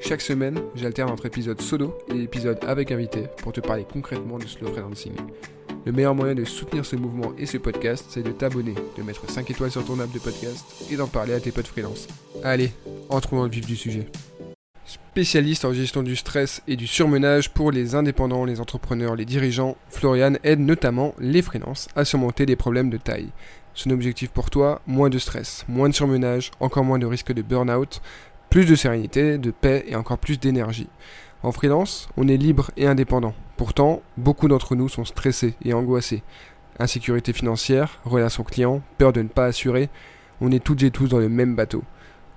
Chaque semaine, j'alterne entre épisodes solo et épisodes avec invité pour te parler concrètement du slow freelancing. Le meilleur moyen de soutenir ce mouvement et ce podcast, c'est de t'abonner, de mettre 5 étoiles sur ton app de podcast et d'en parler à tes potes freelance. Allez, entrons dans le vif du sujet. Spécialiste en gestion du stress et du surmenage pour les indépendants, les entrepreneurs, les dirigeants, Florian aide notamment les freelances à surmonter des problèmes de taille. Son objectif pour toi, moins de stress, moins de surmenage, encore moins de risque de burn-out, plus de sérénité, de paix et encore plus d'énergie. En freelance, on est libre et indépendant. Pourtant, beaucoup d'entre nous sont stressés et angoissés. Insécurité financière, relations clients, peur de ne pas assurer, on est toutes et tous dans le même bateau.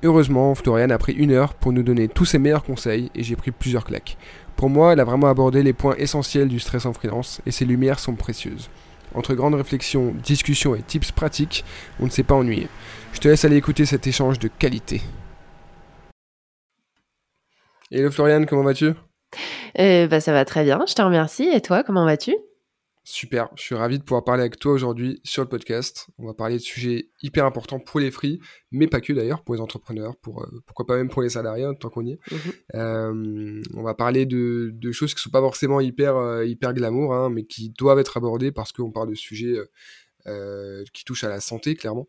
Heureusement, Florian a pris une heure pour nous donner tous ses meilleurs conseils et j'ai pris plusieurs claques. Pour moi, elle a vraiment abordé les points essentiels du stress en freelance et ses lumières sont précieuses. Entre grandes réflexions, discussions et tips pratiques, on ne s'est pas ennuyé. Je te laisse aller écouter cet échange de qualité. Hello Floriane, comment vas-tu? Euh, bah, Ça va très bien, je te remercie. Et toi, comment vas-tu? Super, je suis ravi de pouvoir parler avec toi aujourd'hui sur le podcast. On va parler de sujets hyper importants pour les free, mais pas que d'ailleurs, pour les entrepreneurs, pour, euh, pourquoi pas même pour les salariés, tant qu'on y est. Mhm. Euh, on va parler de, de, choses qui ne sont pas forcément hyper, hyper glamour, hein, mais qui doivent être abordées parce qu'on parle de sujets qui touchent à la santé, clairement.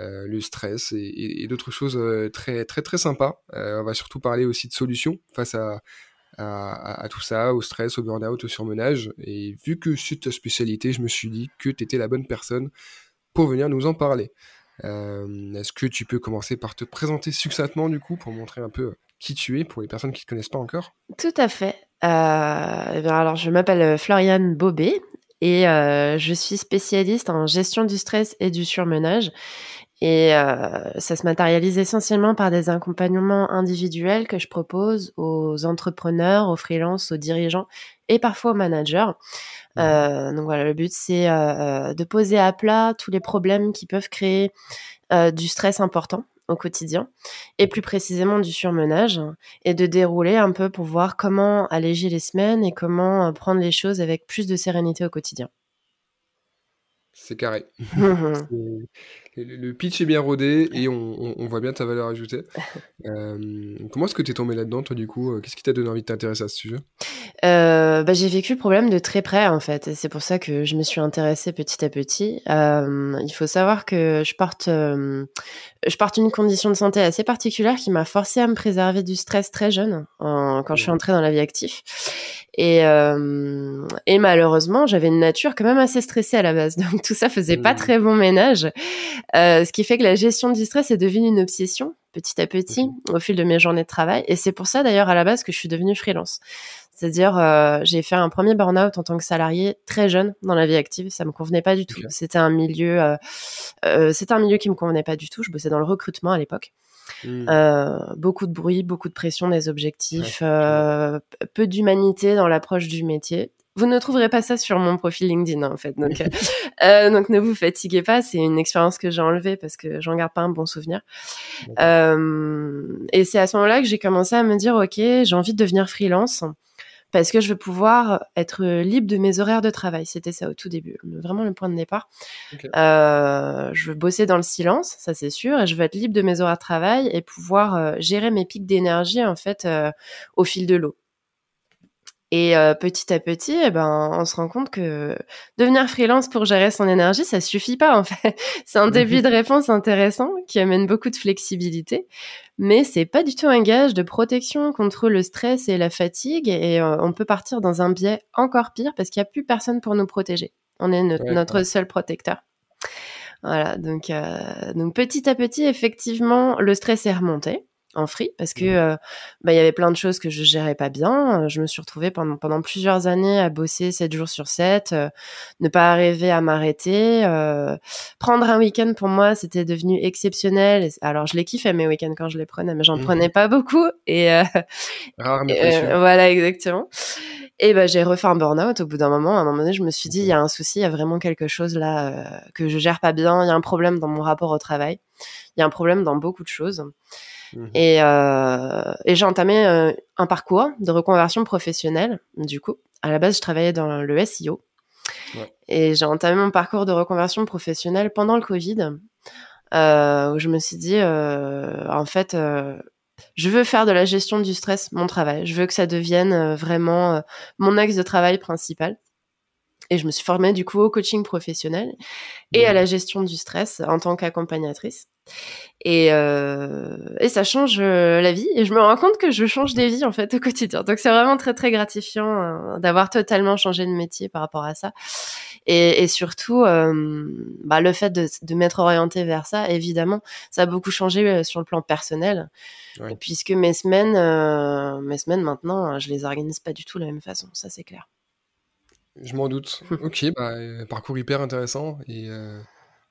Euh, le stress et, d'autres choses euh, très très très sympas. Euh, on va surtout parler aussi de solutions face à, à, tout ça, au stress, au burn-out, au surmenage. Et vu que c'est ta spécialité, je me suis dit que tu étais la bonne personne pour venir nous en parler. Est-ce que tu peux commencer par te présenter succinctement du coup pour montrer un peu qui tu es pour les personnes qui ne te connaissent pas encore? Tout à fait. Eh alors je m'appelle Floriane Bobet et je suis spécialiste en gestion du stress et du surmenage. Et euh, ça se matérialise essentiellement par des accompagnements individuels que je propose aux entrepreneurs, aux freelances, aux dirigeants et parfois aux managers. Euh, donc voilà, le but c'est euh, de poser à plat tous les problèmes qui peuvent créer du stress important au quotidien et plus précisément du surmenage et de dérouler un peu pour voir comment alléger les semaines et comment prendre les choses avec plus de sérénité au quotidien. C'est carré. le pitch est bien rodé et on, voit bien ta valeur ajoutée. Euh, comment est-ce que tu es tombé là-dedans, toi, du coup? Euh, Qu'est-ce qui t'a donné envie de t'intéresser à ce sujet? Euh, bah, J'ai vécu le problème de très près, en fait. C'est pour ça que je me suis intéressée petit à petit. il faut savoir que je porte, je porte une condition de santé assez particulière qui m'a forcé à me préserver du stress très jeune, quand je suis entrée dans la vie active. Et, euh, et malheureusement, j'avais une nature quand même assez stressée à la base. Donc tout ça faisait pas mmh. très bon ménage. Euh, ce qui fait que la gestion du stress est devenue une obsession petit à petit au fil de mes journées de travail. Et c'est pour ça d'ailleurs à la base que je suis devenue freelance. C'est-à-dire, euh, j'ai fait un premier burn-out en tant que salarié très jeune dans la vie active. Ça me convenait pas du tout. C'était un milieu, euh, euh, c'était un milieu qui me convenait pas du tout. Je bossais dans le recrutement à l'époque. Mmh. Euh, beaucoup de bruit, beaucoup de pression des objectifs, euh, peu d'humanité dans l'approche du métier. Vous ne trouverez pas ça sur mon profil LinkedIn en fait, donc euh, donc ne vous fatiguez pas. C'est une expérience que j'ai enlevée parce que j'en garde pas un bon souvenir. et c'est à ce moment-là que j'ai commencé à me dire ok, j'ai envie de devenir freelance parce que je veux pouvoir être libre de mes horaires de travail. C'était ça au tout début, vraiment le point de départ. Euh, je veux bosser dans le silence, ça c'est sûr, et je veux être libre de mes horaires de travail et pouvoir euh, gérer mes pics d'énergie en fait euh, au fil de l'eau. Et petit à petit, eh ben, on se rend compte que devenir freelance pour gérer son énergie, ça suffit pas en fait. C'est un début de réponse intéressant qui amène beaucoup de flexibilité mais c'est pas du tout un gage de protection contre le stress et la fatigue et euh, on peut partir dans un biais encore pire parce qu'il n'y a plus personne pour nous protéger. On est notre, seul protecteur. Voilà, donc, euh, donc petit à petit, effectivement, le stress est remonté. En free parce que mmh. bah, il y avait plein de choses que je gérais pas bien. Je me suis retrouvée pendant, pendant plusieurs années à bosser 7 jours sur 7, ne pas arriver à m'arrêter. prendre un week-end pour moi, c'était devenu exceptionnel. Alors je les kiffais mes week-ends quand je les prenais, mais j'en mmh prenais pas beaucoup. Et, voilà, exactement. Et ben j'ai refait un burn-out au bout d'un moment. À un moment donné, je me suis dit, il y a un souci, il y a vraiment quelque chose là que je gère pas bien. Il y a un problème dans mon rapport au travail. Il y a un problème dans beaucoup de choses. Mmh et, euh, et j'ai entamé euh, un parcours de reconversion professionnelle. Du coup, à la base, je travaillais dans le SEO. Et j'ai entamé mon parcours de reconversion professionnelle pendant le Covid, euh, où je me suis dit, euh, en fait, euh, je veux faire de la gestion du stress mon travail. Je veux que ça devienne vraiment mon axe de travail principal. Et je me suis formée du coup au coaching professionnel et à la gestion du stress en tant qu'accompagnatrice. Et, euh, et ça change euh, la vie. Et je me rends compte que je change des vies en fait au quotidien. Donc c'est vraiment très très gratifiant euh, d'avoir totalement changé de métier par rapport à ça. Et, et surtout, euh, bah, le fait de, de m'être orientée vers ça, évidemment, ça a beaucoup changé sur le plan personnel. Puisque mes semaines, mes semaines maintenant, je les organise pas du tout de la même façon. Ça c'est clair. Je m'en doute. ok, bah, parcours hyper intéressant et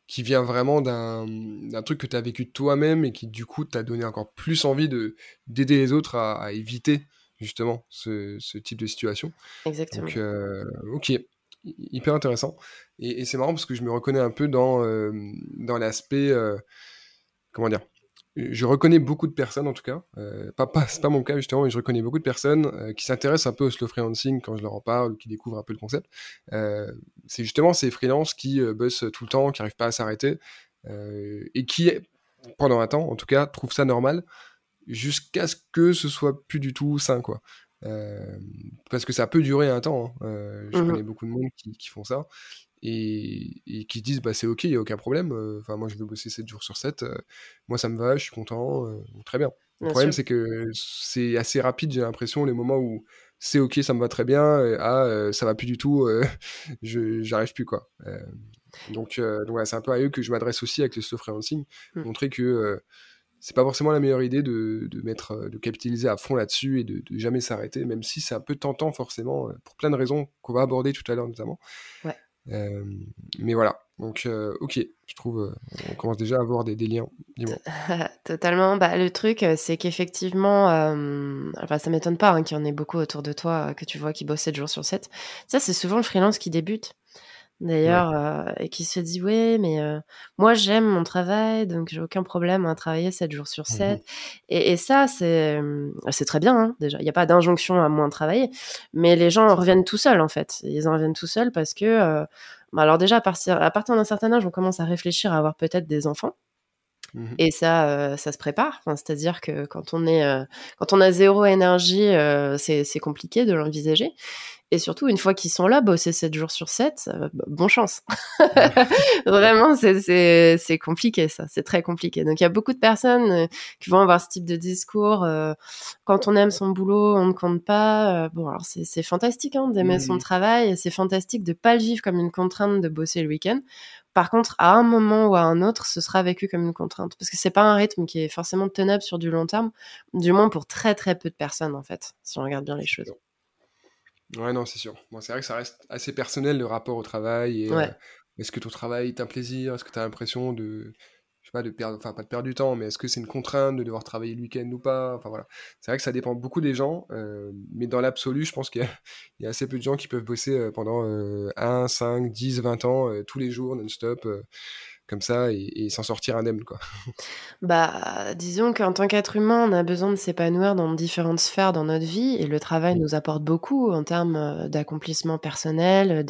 qui vient vraiment d'un truc que tu as vécu toi-même et qui du coup t'a donné encore plus envie de d'aider les autres à, éviter justement ce, ce, type de situation. Exactement. Donc, euh, ok, hyper intéressant. Et, c'est marrant parce que je me reconnais un peu dans, euh, dans l'aspect, euh, comment dire, je reconnais beaucoup de personnes en tout cas, euh, pas, pas c'est pas mon cas justement, mais je reconnais beaucoup de personnes euh, qui s'intéressent un peu au slow freelancing quand je leur en parle, qui découvrent un peu le concept. Euh, c'est justement ces freelances qui euh, bossent tout le temps, qui n'arrivent pas à s'arrêter et qui, pendant un temps en tout cas, trouvent ça normal jusqu'à ce que ce soit plus du tout sain quoi. parce que ça peut durer un temps. Hein. je mmh connais beaucoup de monde qui, qui font ça et, qui disent bah c'est ok, il n'y a aucun problème. Euh, enfin, moi je veux bosser 7 jours sur 7, euh, moi ça me va, je suis content, euh, très bien. Le problème c'est que c'est assez rapide, j'ai l'impression, les moments où c'est ok, ça me va très bien, et, ah ça va plus du tout, je j'arrive plus quoi. donc donc c'est un peu à eux que je m'adresse aussi avec le slow freelancing, mmh. montrer que c'est pas forcément la meilleure idée de, de, mettre, de capitaliser à fond là-dessus et de, de jamais s'arrêter, même si c'est un peu tentant forcément, pour plein de raisons qu'on va aborder tout à l'heure notamment. Ouais. Euh, mais voilà, donc euh, ok, je trouve, euh, on commence déjà à avoir des, des liens. Totalement. Bah, le truc, c'est qu'effectivement, enfin, ça m'étonne pas hein, qu'il y en ait beaucoup autour de toi que tu vois qui bossent 7 jours sur 7. Ça, c'est souvent le freelance qui débute d'ailleurs, euh, et qui se dit ouais, mais euh, moi j'aime mon travail, donc j'ai aucun problème à travailler 7 jours sur 7. Mmh et, et, ça, c'est c'est très bien hein, déjà. Il n'y a pas d'injonction à moins travailler, mais les gens reviennent tout seuls en fait. Ils en reviennent tout seuls parce que, euh, bah, alors déjà à partir, à partir d'un certain âge, on commence à réfléchir à avoir peut-être des enfants. Mmh et ça, ça se prépare. Enfin, C'est-à-dire que quand on est, quand on a zéro énergie, c'est compliqué de l'envisager. Et surtout, une fois qu'ils sont là, bosser 7 jours sur 7, euh, bon chance. Vraiment, c'est compliqué ça, c'est très compliqué. Donc il y a beaucoup de personnes euh, qui vont avoir ce type de discours. Euh, quand on aime son boulot, on ne compte pas. bon, alors c'est fantastique hein, d'aimer son travail, c'est fantastique de pas le vivre comme une contrainte de bosser le week-end. Par contre, à un moment ou à un autre, ce sera vécu comme une contrainte, parce que c'est pas un rythme qui est forcément tenable sur du long terme, du moins pour très très peu de personnes en fait, si on regarde bien les choses. Ouais, non, c'est sûr. Bon, c'est vrai que ça reste assez personnel le rapport au travail. Et, euh, est-ce que ton travail est un plaisir? Est-ce que tu as l'impression de, je sais pas, de perdre, enfin pas de perdre du temps, mais est-ce que c'est une contrainte de devoir travailler le week-end ou pas? Enfin voilà. C'est vrai que ça dépend beaucoup des gens, euh, mais dans l'absolu, je pense qu'il y, a assez peu de gens qui peuvent bosser euh, pendant 1, 5, 10, 20 ans, tous les jours, non-stop comme ça et, s'en sortir indemne. Bah disons qu'en tant qu'être humain, on a besoin de s'épanouir dans différentes sphères dans notre vie et le travail nous apporte beaucoup en termes euh, d'accomplissement personnel,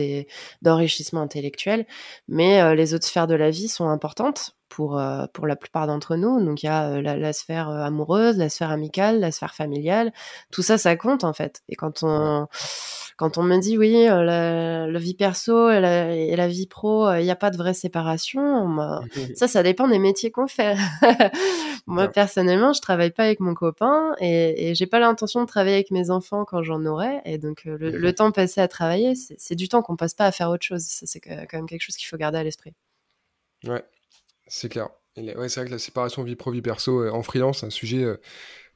d'enrichissement intellectuel, mais euh, les autres sphères de la vie sont importantes pour, euh, pour la plupart d'entre nous. Donc il y a la, sphère amoureuse, la sphère amicale, la sphère familiale. Tout ça, ça compte en fait. Et quand on, quand on me dit oui, euh, la, vie perso et la, vie pro, il euh, n'y a pas de vraie séparation, ça, ça dépend des métiers qu'on fait. Moi, personnellement, je travaille pas avec mon copain et, et j'ai pas l'intention de travailler avec mes enfants quand j'en aurai. Et donc, euh, le, temps passé à travailler, c'est du temps qu'on passe pas à faire autre chose. Ça, c'est quand même quelque chose qu'il faut garder à l'esprit. Ouais, c'est clair. Ouais, c'est vrai que la séparation vie pro-vie perso en freelance, c'est un sujet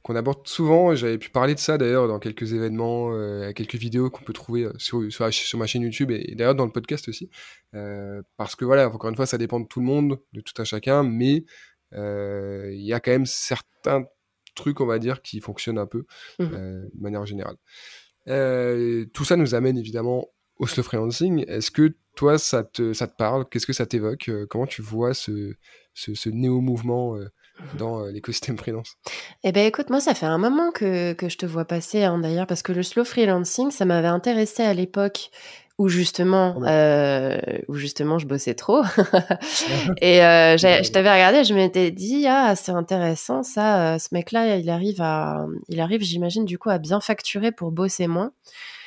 qu'on aborde souvent. J'avais pu parler de ça d'ailleurs dans quelques événements, euh, quelques vidéos qu'on peut trouver euh, sur, sur, ma chaîne YouTube et, d'ailleurs dans le podcast aussi. Euh, parce que voilà, encore une fois, ça dépend de tout le monde, de tout un chacun, mais il y a quand même certains trucs, on va dire, qui fonctionnent un peu mmh. de manière générale. tout ça nous amène évidemment au slow freelancing. Est-ce que toi, ça te, ça te parle? Qu'est-ce que ça t'évoque? Comment tu vois ce, ce, ce néo-mouvement dans euh, l'écosystème freelance? Eh ben écoute, moi ça fait un moment que, que je te vois passer hein, d'ailleurs parce que le slow freelancing, ça m'avait intéressé à l'époque où justement, euh, où justement je bossais trop. et euh, je t'avais regardé, je m'étais dit ah c'est intéressant ça, euh, ce mec-là il arrive à, il arrive j'imagine du coup à bien facturer pour bosser moins.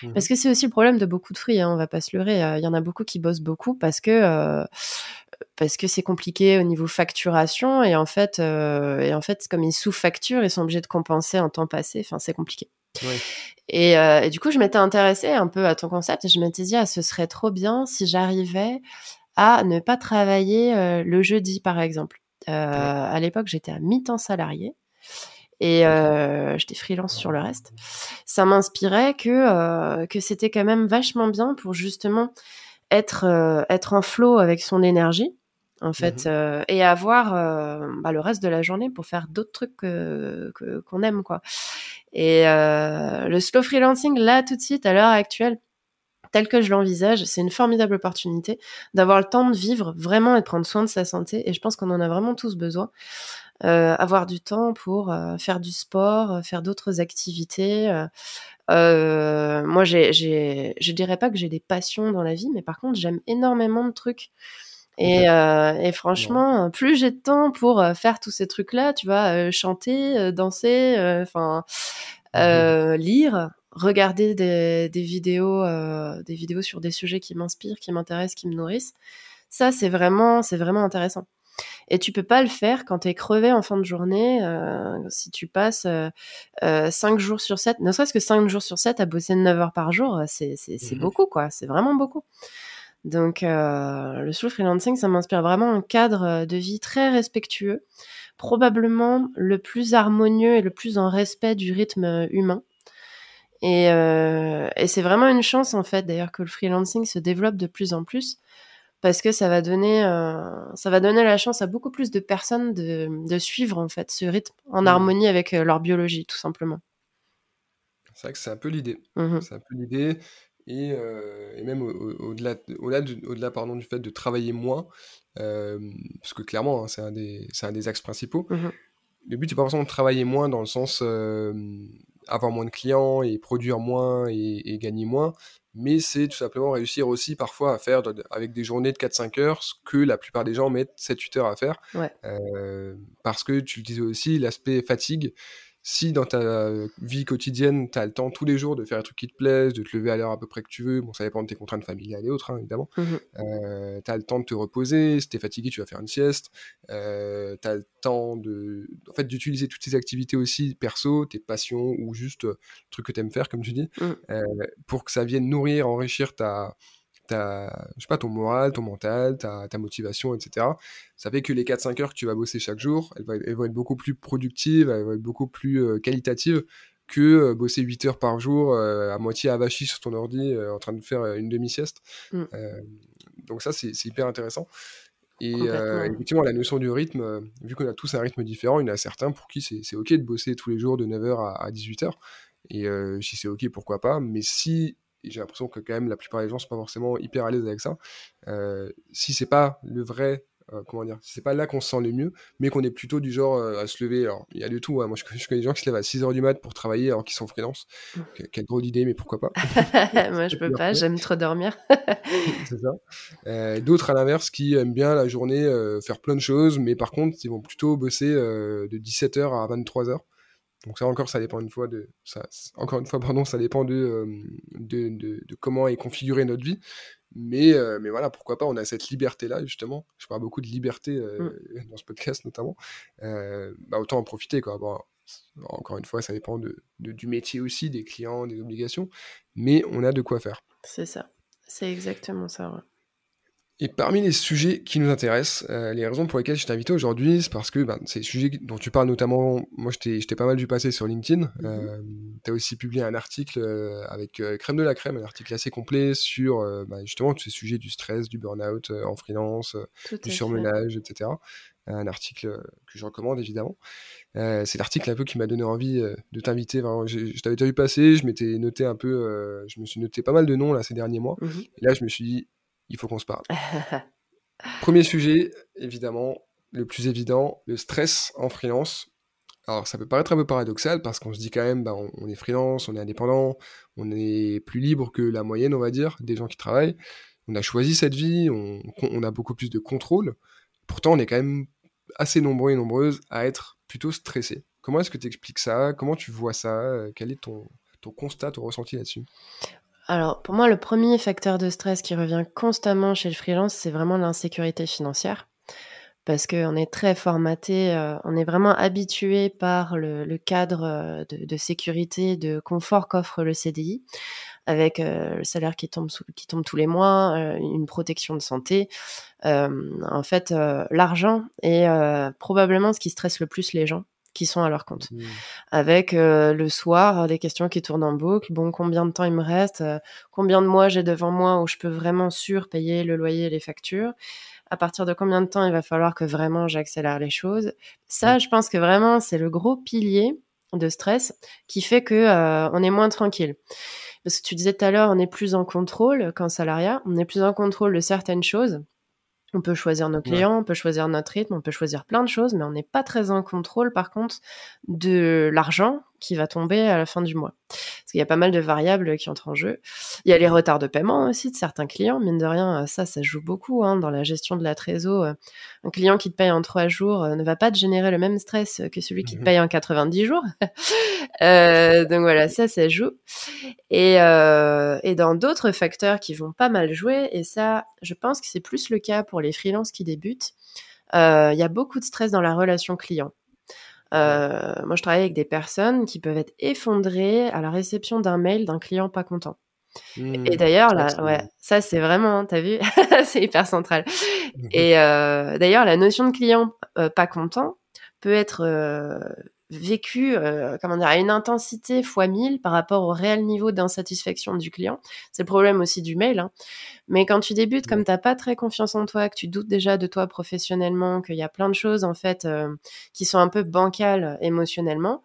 Mmh parce que c'est aussi le problème de beaucoup de free, hein, on va pas se leurrer. Il y en a beaucoup qui bossent beaucoup parce que parce que c'est compliqué au niveau facturation et en fait, euh, et en fait, comme ils sous-facturent, ils sont obligés de compenser en temps passé. Enfin, c'est compliqué. Et, euh, et, du coup, je m'étais intéressée un peu à ton concept et je m'étais dit, ah, ce serait trop bien si j'arrivais à ne pas travailler euh, le jeudi, par exemple. À l'époque, j'étais à mi-temps salarié et j'étais freelance sur le reste. Ça m'inspirait que que c'était quand même vachement bien pour justement être être en flow avec son énergie en fait, mmh euh, et avoir euh, bah, le reste de la journée pour faire d'autres trucs que, qu'on aime, quoi. Et euh, le slow freelancing, là, tout de suite, à l'heure actuelle, tel que je l'envisage, c'est une formidable opportunité d'avoir le temps de vivre vraiment et de prendre soin de sa santé. Et je pense qu'on en a vraiment tous besoin. Avoir du temps pour faire du sport, faire d'autres activités. moi, j'ai, j'ai, je dirais pas que j'ai des passions dans la vie, mais par contre, j'aime énormément de trucs et, euh, et franchement, plus j'ai de temps pour euh, faire tous ces trucs-là, tu vois, euh, chanter, euh, danser, enfin, mmh lire, regarder des, des vidéos, des vidéos sur des sujets qui m'inspirent, qui m'intéressent, qui me nourrissent. Ça, c'est vraiment, c'est vraiment intéressant. Et tu peux pas le faire quand tu es crevé en fin de journée, euh, si tu passes euh, 5 jours sur 7, ne serait-ce que 5 jours sur 7 à bosser 9 heures par jour, c'est mmh beaucoup, quoi. C'est vraiment beaucoup. Donc, euh, le freelancing, ça m'inspire vraiment un cadre euh, de vie très respectueux, probablement le plus harmonieux et le plus en respect du rythme euh, humain. Et, et c'est vraiment une chance, en fait, d'ailleurs, que le freelancing se développe de plus en plus, parce que ça va donner, ça va donner la chance à beaucoup plus de personnes de, de suivre, en fait, ce rythme en mmh. harmonie avec leur biologie, tout simplement. C'est vrai que c'est un peu l'idée. Mmh c'est un peu l'idée. Et, euh, et, même au-delà au, au au pardon, du fait de travailler moins, euh, parce que clairement, hein, c'est un, des, un des axes principaux. Mmh le but, c'est pas forcément de travailler moins dans le sens euh, avoir moins de clients et produire moins et, gagner moins, mais c'est tout simplement réussir aussi parfois à faire avec des journées de 4-5 heures ce que la plupart des gens mettent 7-8 heures à faire. parce que tu le disais aussi, l'aspect fatigue si dans ta vie quotidienne, tu as le temps tous les jours de faire un truc qui te plaise, de te lever à l'heure à peu près que tu veux, bon, ça dépend de tes contraintes familiales et autres, hein, évidemment, mmh euh, tu as le temps de te reposer, si tu es fatigué, tu vas faire une sieste, euh, tu as le temps de, en fait, d'utiliser toutes tes activités aussi, perso, tes passions ou juste euh, le truc que tu aimes faire, comme tu dis, mmh. euh, pour que ça vienne nourrir, enrichir ta, je sais pas, ton moral, ton mental, ta, ta motivation, etc. Ça fait que les 4-5 heures que tu vas bosser chaque jour, elles, vont être beaucoup plus productives, elles vont être beaucoup plus euh, qualitatives que euh, bosser 8 heures par jour euh, à moitié avachi sur ton ordi en train de faire une demi-sieste. Mm. donc ça, c'est hyper intéressant. Et effectivement, la notion du rythme, vu qu'on a tous un rythme différent, il y en a certains pour qui c'est ok de bosser tous les jours de 9h à, à 18h. Et si c'est ok, pourquoi pas. Mais si j'ai l'impression que quand même la plupart des gens sont pas forcément hyper à l'aise avec ça. Euh, si c'est pas le vrai, euh, comment dire, si c'est pas là qu'on se sent le mieux, mais qu'on est plutôt du genre euh, à se lever. Alors il y a du tout. Hein. Moi je, connais des gens qui se lèvent à 6h du mat pour travailler alors qu'ils sont freelance. Mmh. Quelle drôle d'idée, mais pourquoi pas Moi je peux pas, j'aime trop dormir. c'est ça. D'autres à l'inverse qui aiment bien la journée faire plein de choses, mais par contre ils vont plutôt bosser de 17h à 23h. Donc ça encore, ça dépend une fois de ça. Encore une fois, pardon, ça dépend de, euh, de, de, comment est configurée notre vie. Mais, euh, mais voilà, pourquoi pas, on a cette liberté-là, justement. Je parle beaucoup de liberté euh, mm. dans ce podcast, notamment. bah, autant en profiter, quoi. Bon, encore une fois, ça dépend de, du métier aussi, des clients, des obligations. Mais on a de quoi faire. C'est ça. C'est exactement ça, Et parmi les sujets qui nous intéressent, euh, les raisons pour lesquelles je t'ai invité aujourd'hui, c'est parce que ben, c'est des sujets dont tu parles notamment, moi je t'ai pas mal vu passer sur LinkedIn. Mm-hmm. Euh, tu as aussi publié un article euh, avec Crème de la Crème, un article assez complet sur ben, justement tous ces sujets du stress, du burn-out en freelance, du surmenage, etc. Un article que je recommande évidemment. c'est l'article un peu qui m'a donné envie de t'inviter. Je, je t'avais déjà vu passer, je m'étais noté un peu, je me suis noté pas mal de noms là ces derniers mois. Mm-hmm. Et là je me suis dit, il faut qu'on se parle. Premier sujet, évidemment, le plus évident, le stress en freelance. Alors ça peut paraître un peu paradoxal parce qu'on se dit quand même, bah, on, est freelance, on est indépendant, on est plus libre que la moyenne, on va dire, des gens qui travaillent. On a choisi cette vie, on, a beaucoup plus de contrôle. Pourtant, on est quand même assez nombreux et nombreuses à être plutôt stressés. Comment est-ce que tu expliques ça? Comment tu vois ça? Quel est ton, ton constat, ton ressenti là-dessus? Alors, pour moi, le premier facteur de stress qui revient constamment chez le freelance, c'est vraiment l'insécurité financière. Parce qu'on est très formaté, euh, on est vraiment habitué par le, cadre euh, de, sécurité, de confort qu'offre le CDI, avec euh, le salaire qui tombe, qui tombe tous les mois, une protection de santé. en fait, l'argent est probablement ce qui stresse le plus les gens qui sont à leur compte. Mmh. Avec euh, le soir, des questions qui tournent en boucle. Bon, combien de temps il me reste euh, Combien de mois j'ai devant moi où je peux vraiment surpayer le loyer et les factures À partir de combien de temps il va falloir que vraiment j'accélère les choses Ça, mmh. je pense que vraiment, c'est le gros pilier de stress qui fait que euh, on est moins tranquille. Parce que tu disais tout à l'heure, on est plus en contrôle qu'en salariat, on est plus en contrôle de certaines choses on peut choisir nos clients, on peut choisir notre rythme, on peut choisir plein de choses, mais on n'est pas très en contrôle, par contre, de l'argent qui va tomber à la fin du mois. Parce qu'il y a pas mal de variables qui entrent en jeu. Il y a les retards de paiement aussi de certains clients. Mine de rien, ça, ça joue beaucoup hein, dans la gestion de la trésor. Un client qui te paye en trois jours euh, ne va pas te générer le même stress que celui qui te mmh paye en 90 jours. euh, donc voilà, ça, ça joue. Et, euh, et dans d'autres facteurs qui vont pas mal jouer, et ça, je pense que c'est plus le cas pour les freelances qui débutent, euh, il y a beaucoup de stress dans la relation client. Euh, moi, je travaille avec des personnes qui peuvent être effondrées à la réception d'un mail d'un client pas content. et mmh. d'ailleurs, là, ouais, ça c'est vraiment, t'as vu, c'est hyper central. Mmh et euh, d'ailleurs, la notion de client euh, pas content peut être vécu euh, comment dire, à une intensité fois 1000 par rapport au réel niveau d'insatisfaction du client. C'est le problème aussi du mail. Hein. Mais quand tu débutes, comme tu n'as pas très confiance en toi, que tu doutes déjà de toi professionnellement, qu'il y a plein de choses en fait euh, qui sont un peu bancales émotionnellement,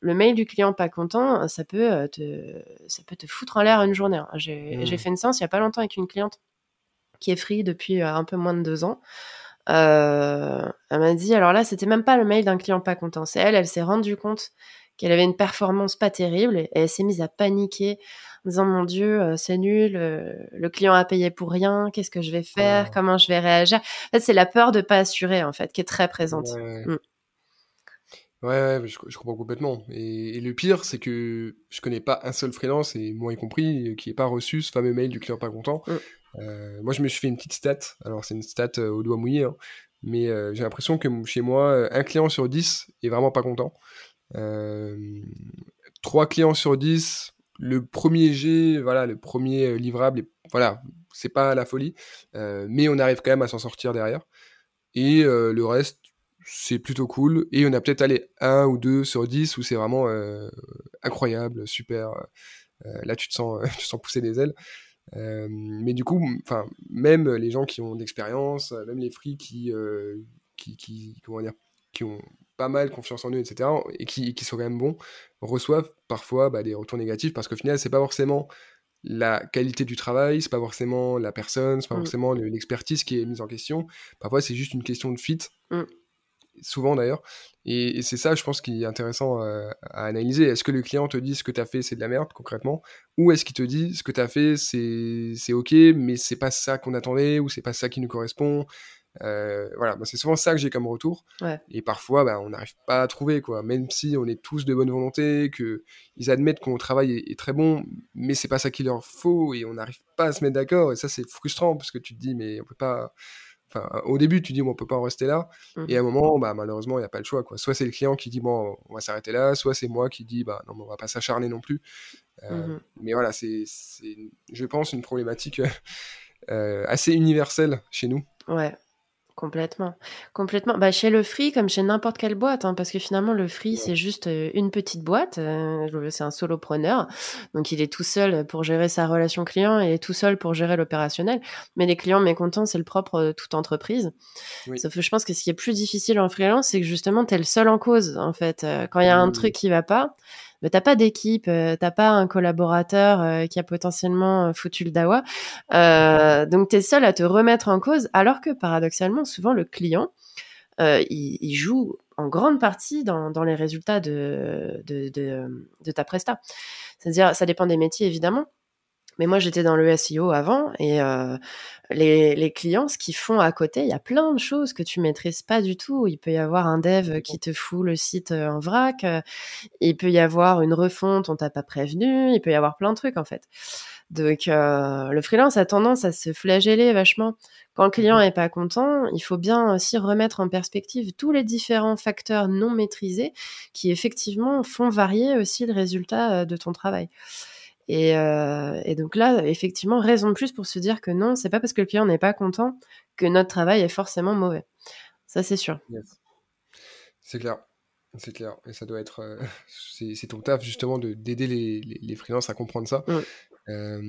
le mail du client pas content, ça peut euh, te, ça peut te foutre en l'air une journée. Hein. J'ai fait une séance il y a pas longtemps avec une cliente qui est free depuis un peu moins de deux ans. Euh, elle m'a dit, alors là, c'était même pas le mail d'un client pas content. C'est elle, elle s'est rendue compte qu'elle avait une performance pas terrible et elle s'est mise à paniquer en disant, mon Dieu, euh, c'est nul, euh, le client a payé pour rien, qu'est-ce que je vais faire, comment je vais réagir? En fait, c'est la peur de pas assurer, en fait, qui est très présente. Ouais. Mm. Ouais, je, comprends complètement. Et, le pire, c'est que je connais pas un seul freelance, et moi y compris, qui n'ait pas reçu ce fameux mail du client pas content. Mm. Euh, moi, je me suis fait une petite stat. Alors, c'est une stat euh, au doigt mouillé, hein. mais euh, j'ai l'impression que chez moi, un client sur 10 est vraiment pas content. Trois clients sur 10, le premier G, voilà, le premier livrable, voilà, c'est pas la folie, mais on arrive quand même à s'en sortir derrière. Et le reste, c'est plutôt cool. Et on a peut-être allé un ou deux sur 10 où c'est vraiment incroyable, super. là, tu te sens, tu te sens pousser des ailes. Euh, mais du coup, enfin, même les gens qui ont d'expérience, même les free qui, euh, qui, qui, comment dire, qui ont pas mal confiance en eux, etc., et qui, qui sont quand même bons, reçoivent parfois bah, des retours négatifs parce qu'au final, c'est pas forcément la qualité du travail, c'est pas forcément la personne, c'est pas mm. forcément l'expertise qui est mise en question. Parfois, c'est juste une question de fit. Mm souvent d'ailleurs. Et, c'est ça, je pense, qui est intéressant euh, à analyser. Est-ce que le client te dit ce que tu as fait, c'est de la merde concrètement? Ou est-ce qu'il te dit ce que tu as fait, c'est ok, mais c'est pas ça qu'on attendait, ou c'est pas ça qui nous correspond? Euh, voilà, c'est souvent ça que j'ai comme retour. Et parfois, bah, on n'arrive pas à trouver, quoi. Même si on est tous de bonne volonté, que ils admettent que mon travail est, est, très bon, mais c'est pas ça qu'il leur faut, et on n'arrive pas à se mettre d'accord. Et ça, c'est frustrant parce que tu te dis, mais on peut pas, au début, tu dis, bon, on peut pas en rester là. Mmh. Et à un moment, bah, malheureusement, il n'y a pas le choix. Quoi. Soit c'est le client qui dit, bon, on va s'arrêter là, soit c'est moi qui dis, bah, non, on va pas s'acharner non plus. Euh, mmh mais voilà, c'est, je pense, une problématique assez universel chez nous. Ouais. Complètement, complètement. Bah, chez le Free, comme chez n'importe quelle boîte, hein, parce que finalement, le Free, c'est juste euh, une petite boîte. Euh, c'est un solopreneur. Donc, il est tout seul pour gérer sa relation client et tout seul pour gérer l'opérationnel. Mais les clients mécontents, c'est le propre de toute entreprise. Sauf que je pense que ce qui est plus difficile en freelance, c'est que justement, tu es le seul en cause, en fait. Euh, quand il y a un mmh. truc qui va pas, mais t'as pas d'équipe, euh, t'as pas un collaborateur euh, qui a potentiellement euh, foutu le dawa. Donc t'es seul à te remettre en cause, alors que paradoxalement, souvent le client, il, joue en grande partie dans, les résultats de ta presta. C'est-à-dire, ça dépend des métiers évidemment, mais moi, j'étais dans le SEO avant et euh, les, les, clients, ce qu'ils font à côté, il y a plein de choses que tu maîtrises pas du tout. Il peut y avoir un dev qui te fout le site euh, en vrac. Euh, il peut y avoir une refonte, on t'a pas prévenu. Il peut y avoir plein de trucs en fait. Donc, euh, le freelance a tendance à se flageller vachement. Quand le client est pas content, il faut bien aussi remettre en perspective tous les différents facteurs non maîtrisés qui effectivement font varier aussi le résultat de ton travail. Et, euh, et, donc là, effectivement, raison de plus pour se dire que non, c'est pas parce que le client n'est pas content que notre travail est forcément mauvais. Ça, c'est sûr. C'est clair. C'est clair. Et ça doit être. Euh, c'est ton taf, justement, d'aider les, les, les freelances à comprendre ça. Euh,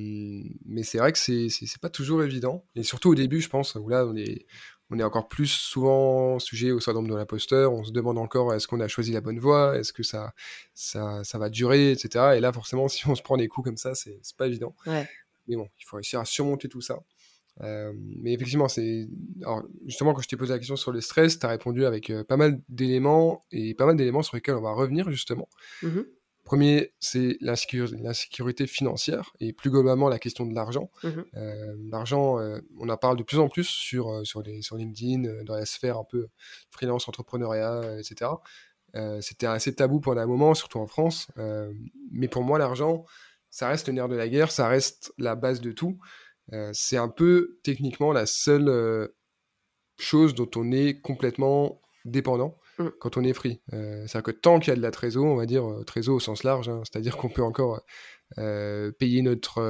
mais c'est vrai que c'est pas toujours évident. Et surtout au début, je pense, où là, on est, on est encore plus souvent sujet au syndrome de l'imposteur. On se demande encore est-ce qu'on a choisi la bonne voie, est-ce que ça, ça, ça, va durer, etc. Et là, forcément, si on se prend des coups comme ça, c'est pas évident. Mais bon, il faut réussir à surmonter tout ça. Euh, mais effectivement, c'est justement quand je t'ai posé la question sur le stress, tu as répondu avec euh, pas mal d'éléments et pas mal d'éléments sur lesquels on va revenir justement. Mmh Premier, c'est l'insécurité financière et plus globalement la question de l'argent. Mmh euh, l'argent, euh, on en parle de plus en plus sur, euh, sur, les, sur LinkedIn, dans la sphère un peu freelance, entrepreneuriat, etc. C'était assez tabou pendant un moment, surtout en France. mais pour moi, l'argent, ça reste le nerf de la guerre, ça reste la base de tout. c'est un peu techniquement la seule chose dont on est complètement dépendant. Mm. quand on est free. Euh, c'est-à-dire que tant qu'il y a de la trésor, on va dire euh, trésor au sens large, hein, c'est-à-dire qu'on peut encore euh, payer notre,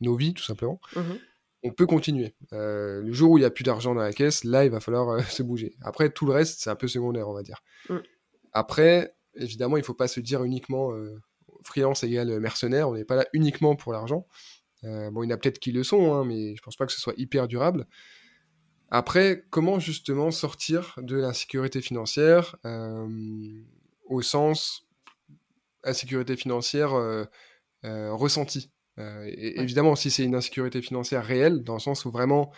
nos, vies, tout simplement, mm-hmm. on peut continuer. le jour où il n'y a plus d'argent dans la caisse, là, il va falloir se bouger. Après, tout le reste, c'est un peu secondaire, on va dire. Mm. Après, évidemment, il ne faut pas se dire uniquement freelance égale mercenaire, on n'est pas là uniquement pour l'argent. bon, il y en a peut-être qui le sont, hein, mais je pense pas que ce soit hyper durable. Après, comment justement sortir de l'insécurité financière euh, au sens insécurité financière euh, euh, ressentie? Évidemment, si c'est une insécurité financière réelle, dans le sens où vraiment,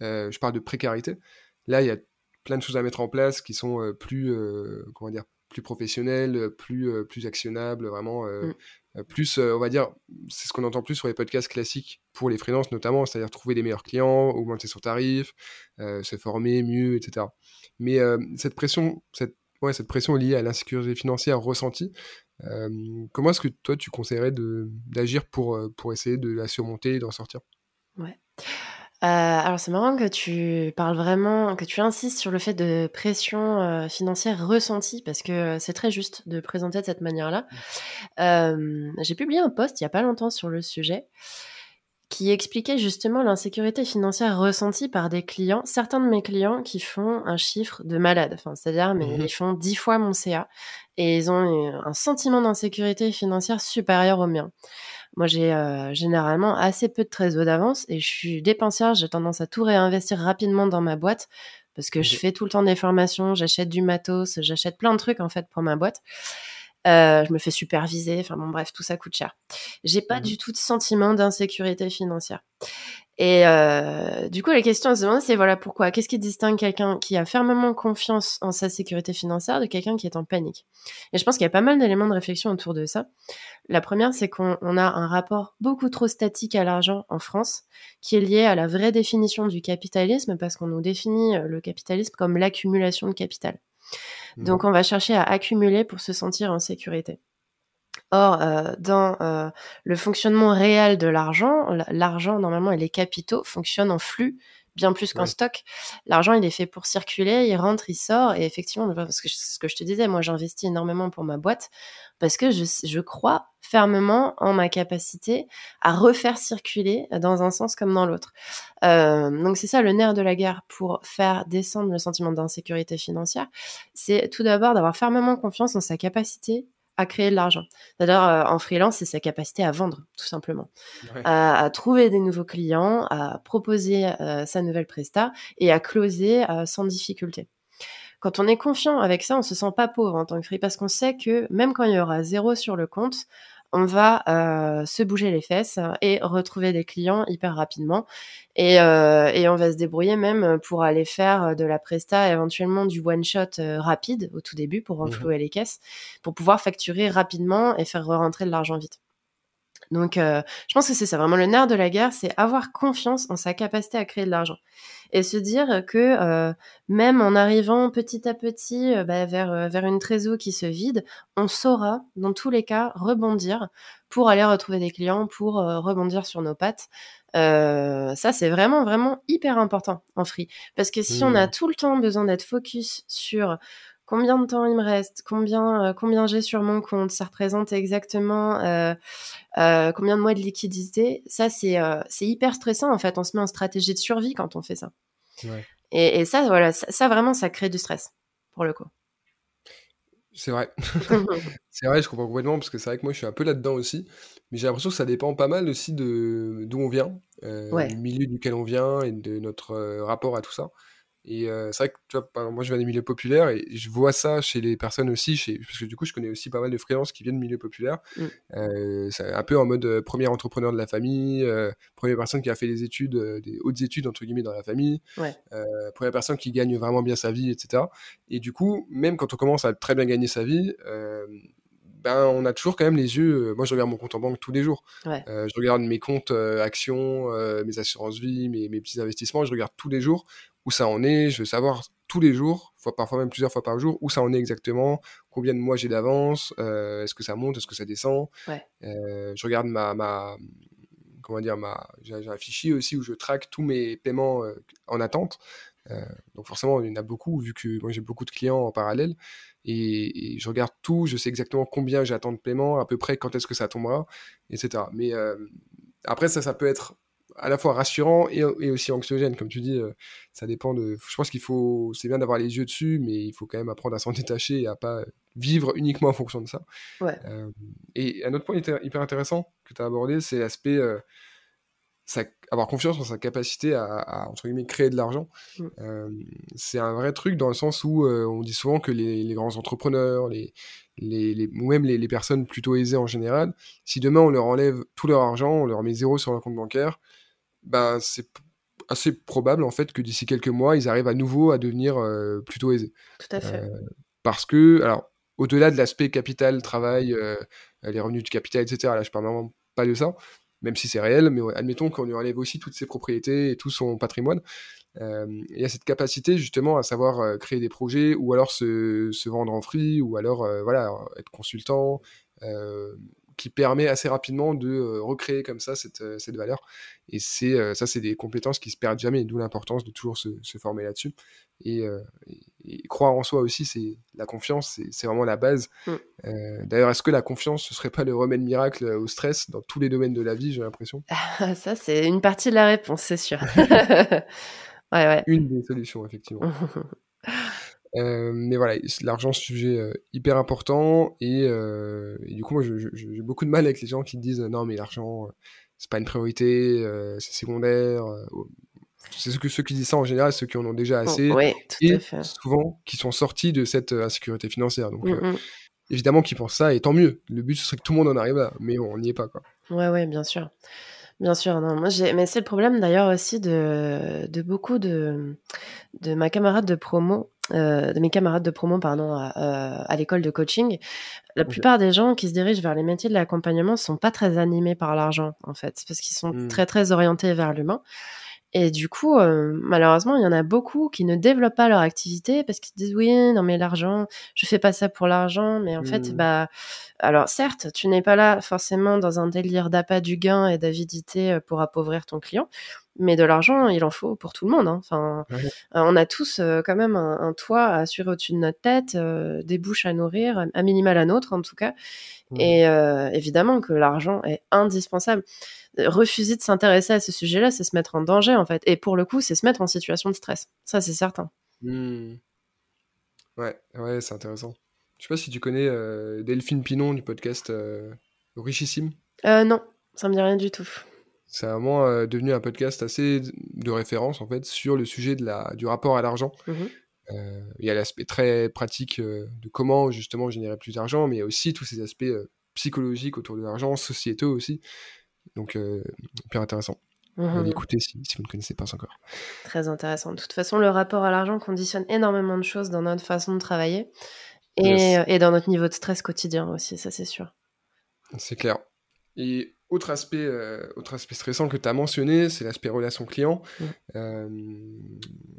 je parle de précarité, là, il y a plein de choses à mettre en place qui sont plus, comment dire, plus professionnelles, plus, plus actionnables, vraiment. Mmh. Euh, plus, euh, on va dire, c'est ce qu'on entend plus sur les podcasts classiques pour les freelances notamment, c'est-à-dire trouver des meilleurs clients, augmenter son tarif, euh, se former mieux, etc. Mais cette pression, cette, pression liée à l'insécurité financière ressentie, comment est-ce que toi tu conseillerais d'agir pour, pour essayer de la surmonter et d'en sortir? Ouais. Euh, alors c'est marrant que tu parles vraiment, que tu insistes sur le fait de pression euh, financière ressentie, parce que c'est très juste de présenter de cette manière-là. Euh, j'ai publié un post il y a pas longtemps sur le sujet qui expliquait justement l'insécurité financière ressentie par des clients, certains de mes clients qui font un chiffre de malade, enfin, c'est-à-dire mais mmh ils font dix fois mon CA et ils ont un sentiment d'insécurité financière supérieur au mien. Moi, j'ai euh, généralement assez peu de trésor d'avance et je suis dépensière. J'ai tendance à tout réinvestir rapidement dans ma boîte parce que je fais tout le temps des formations, j'achète du matos, j'achète plein de trucs en fait pour ma boîte. Euh, je me fais superviser. Enfin bon, bref, tout ça coûte cher. J'ai pas mmh du tout de sentiment d'insécurité financière. Et euh, du coup, la question à se demander, c'est voilà pourquoi? Qu'est-ce qui distingue quelqu'un qui a fermement confiance en sa sécurité financière de quelqu'un qui est en panique? Et je pense qu'il y a pas mal d'éléments de réflexion autour de ça. La première, c'est qu'on a un rapport beaucoup trop statique à l'argent en France, qui est lié à la vraie définition du capitalisme, parce qu'on nous définit euh, le capitalisme comme l'accumulation de capital. Mmh. Donc, on va chercher à accumuler pour se sentir en sécurité. Or, euh, dans euh, le fonctionnement réel de l'argent, l'argent normalement et les capitaux fonctionnent en flux bien plus qu'en stock. L'argent, il est fait pour circuler, il rentre, il sort. Et effectivement, parce que ce que je te disais, moi, j'investis énormément pour ma boîte parce que je, je crois fermement en ma capacité à refaire circuler dans un sens comme dans l'autre. Euh, donc c'est ça le nerf de la guerre pour faire descendre le sentiment d'insécurité financière. C'est tout d'abord d'avoir fermement confiance en sa capacité à créer de l'argent. D'ailleurs, euh, en freelance, c'est sa capacité à vendre, tout simplement. À, trouver des nouveaux clients, à proposer euh, sa nouvelle presta et à closer euh, sans difficulté. Quand on est confiant avec ça, on se sent pas pauvre en tant que free parce qu'on sait que même quand il y aura zéro sur le compte, on va euh, se bouger les fesses et retrouver des clients hyper rapidement. Et, euh, et, on va se débrouiller même pour aller faire de la presta, éventuellement du one-shot euh, rapide au tout début pour mmh renflouer les caisses, pour pouvoir facturer rapidement et faire rentrer de l'argent vite. Donc, euh, je pense que c'est ça vraiment le nerf de la guerre, c'est avoir confiance en sa capacité à créer de l'argent et se dire que euh, même en arrivant petit à petit euh, bah, vers, vers une trésor qui se vide, on saura dans tous les cas rebondir pour aller retrouver des clients, pour rebondir sur nos pattes. ça, c'est vraiment, vraiment hyper important en free. Parce que si on a mmh. tout le temps besoin d'être focus sur combien de temps il me reste, combien, euh, combien j'ai sur mon compte, ça représente exactement euh, euh, combien de mois de liquidité. Ça, c'est c'est hyper stressant en fait. On se met en stratégie de survie quand on fait ça. Et, ça, voilà, ça, vraiment, ça crée du stress pour le coup. C'est vrai. c'est vrai, je comprends complètement parce que c'est vrai que moi je suis un peu là-dedans aussi. Mais j'ai l'impression que ça dépend pas mal aussi de d'où on vient, du milieu duquel on vient et de notre rapport à tout ça. Et c'est vrai que tu vois, moi je viens des milieux populaires et je vois ça chez les personnes aussi, chez, parce que du coup je connais aussi pas mal de freelances qui viennent de milieux populaires. Mmh. c'est un peu en mode premier entrepreneur de la famille, première personne qui a fait des études, des hautes études entre guillemets dans la famille, première personne qui gagne vraiment bien sa vie, etc. Et du coup, même quand on commence à très bien gagner sa vie, ben, on a toujours quand même les yeux. moi, je regarde mon compte en banque tous les jours. je regarde mes comptes actions, mes assurances vie, mes, mes, petits investissements. Je regarde tous les jours où ça en est, je veux savoir tous les jours, parfois même plusieurs fois par jour, où ça en est exactement, combien de mois j'ai d'avance, euh, est-ce que ça monte, est-ce que ça descend. Euh, je regarde ma, ma comment dire, ma, j'ai un fichier aussi où je traque tous mes paiements euh, en attente. donc forcément, il y en a beaucoup, vu que moi j'ai beaucoup de clients en parallèle. Et, et, je regarde tout, je sais exactement combien j'attends de paiement, à peu près quand est-ce que ça tombera, etc. Mais après, ça, ça peut être à la fois rassurant et, aussi anxiogène, comme tu dis. Euh, ça dépend de. Je pense qu'il faut. C'est bien d'avoir les yeux dessus, mais il faut quand même apprendre à s'en détacher et à pas vivre uniquement en fonction de ça. Euh, et un autre point hyper intéressant que tu as abordé, c'est l'aspect. Euh, avoir confiance en sa capacité à, entre guillemets, créer de l'argent. Mm. c'est un vrai truc dans le sens où on dit souvent que les, grands entrepreneurs, les, les, ou même les, personnes plutôt aisées en général, si demain on leur enlève tout leur argent, on leur met zéro sur leur compte bancaire, ben, c'est assez probable en fait que d'ici quelques mois, ils arrivent à nouveau à devenir euh, plutôt aisés. Tout à fait. Euh, parce que, alors, au-delà de l'aspect capital, travail, euh, les revenus du capital, etc., là, je parle vraiment pas de ça, même si c'est réel, mais admettons qu'on lui enlève aussi toutes ses propriétés et tout son patrimoine. il y a cette capacité justement à savoir créer des projets ou alors se, vendre en free ou alors voilà être consultant qui permet assez rapidement de euh, recréer comme ça cette, euh, cette valeur. Et c'est euh, ça, c'est des compétences qui se perdent jamais, d'où l'importance de toujours se, se former là-dessus. Et, croire en soi aussi, c'est la confiance, c'est vraiment la base. Mm. D'ailleurs, est-ce que la confiance, ce serait pas le remède miracle au stress dans tous les domaines de la vie, j'ai l'impression? Ça, c'est une partie de la réponse, c'est sûr. ouais, ouais. Une des solutions, effectivement. Euh, mais voilà, l'argent, c'est un sujet euh, hyper important. Et, euh, et, du coup, moi, j'ai beaucoup de mal avec les gens qui disent non, mais l'argent, c'est pas une priorité, c'est secondaire. c'est ce que ceux qui disent ça en général, ceux qui en ont déjà assez. Tout et à fait. souvent qui sont sortis de cette insécurité financière. Donc, mmh, mmh. évidemment qu'ils pensent ça, et tant mieux. Le but, ce serait que tout le monde en arrive là. Mais bon, on n'y est pas, quoi. Ouais, ouais, bien sûr. Bien sûr, non. Moi, j'ai... Mais c'est le problème d'ailleurs aussi de, de beaucoup de, de ma camarade de promo euh, de mes camarades de promo pardon, à, à l'école de coaching, la plupart des gens qui se dirigent vers les métiers de l'accompagnement sont pas très animés par l'argent en fait, parce qu'ils sont mmh. très très orientés vers l'humain. Et du coup, euh, malheureusement, il y en a beaucoup qui ne développent pas leur activité parce qu'ils disent oui, non mais l'argent, je fais pas ça pour l'argent, mais en fait, mmh. bah, alors certes, tu n'es pas là forcément dans un délire d'appât du gain et d'avidité euh, pour appauvrir ton client, mais de l'argent, il en faut pour tout le monde. Hein. Enfin, on a tous quand même un, toit à assurer au-dessus de notre tête, des bouches à nourrir, à minima la nôtre en tout cas. Et évidemment que l'argent est indispensable. Refuser de s'intéresser à ce sujet-là, c'est se mettre en danger en fait. Et pour le coup, c'est se mettre en situation de stress. Ça, c'est certain. Mmh. Ouais, ouais, c'est intéressant. Je sais pas si tu connais Delphine Pinon du podcast Richissime. non, ça me dit rien du tout. C'est vraiment euh, devenu un podcast assez de référence en fait sur le sujet de la, du rapport à l'argent. Mmh euh, il y a l'aspect très pratique euh, de comment justement générer plus d'argent, mais il y a aussi tous ces aspects psychologiques autour de l'argent, sociétaux aussi. Donc, hyper intéressant. Mmh Écoutez si, si, vous ne connaissez pas encore. Très intéressant. De toute façon, le rapport à l'argent conditionne énormément de choses dans notre façon de travailler et, et dans notre niveau de stress quotidien aussi, ça c'est sûr. C'est clair. Et autre aspect, euh, autre aspect stressant que tu as mentionné, c'est l'aspect relation client. Euh,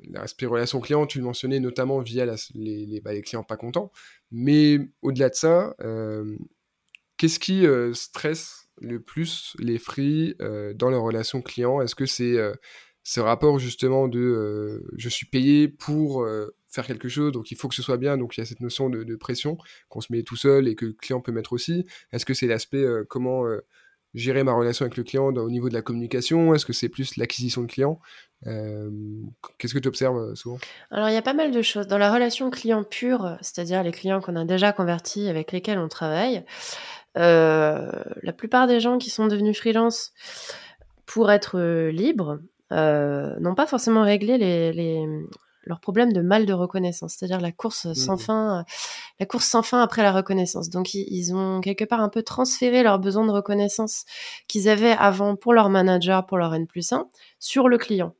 l'aspect relation client, tu le mentionnais notamment via les, bah, les, clients pas contents. Mais au-delà de ça, euh, qu'est-ce qui stresse le plus les free dans leur relation client Est-ce que c'est ce rapport justement de je suis payé pour faire quelque chose, donc il faut que ce soit bien, donc il y a cette notion de, pression qu'on se met tout seul et que le client peut mettre aussi? Est-ce que c'est l'aspect comment gérer ma relation avec le client au niveau de la communication? Est-ce que c'est plus l'acquisition de clients? Euh, Qu'est-ce que tu observes euh, souvent? Alors, il y a pas mal de choses. Dans la relation client pure, c'est-à-dire les clients qu'on a déjà convertis, avec lesquels on travaille, euh, la plupart des gens qui sont devenus freelance pour être libres n'ont pas forcément réglé les, leur problème de mal de reconnaissance, c'est-à-dire la course sans mmh. fin, la course sans fin après la reconnaissance. Donc ils, ont quelque part un peu transféré leurs besoins de reconnaissance qu'ils avaient avant pour leur manager, pour leur N plus 1, sur le client.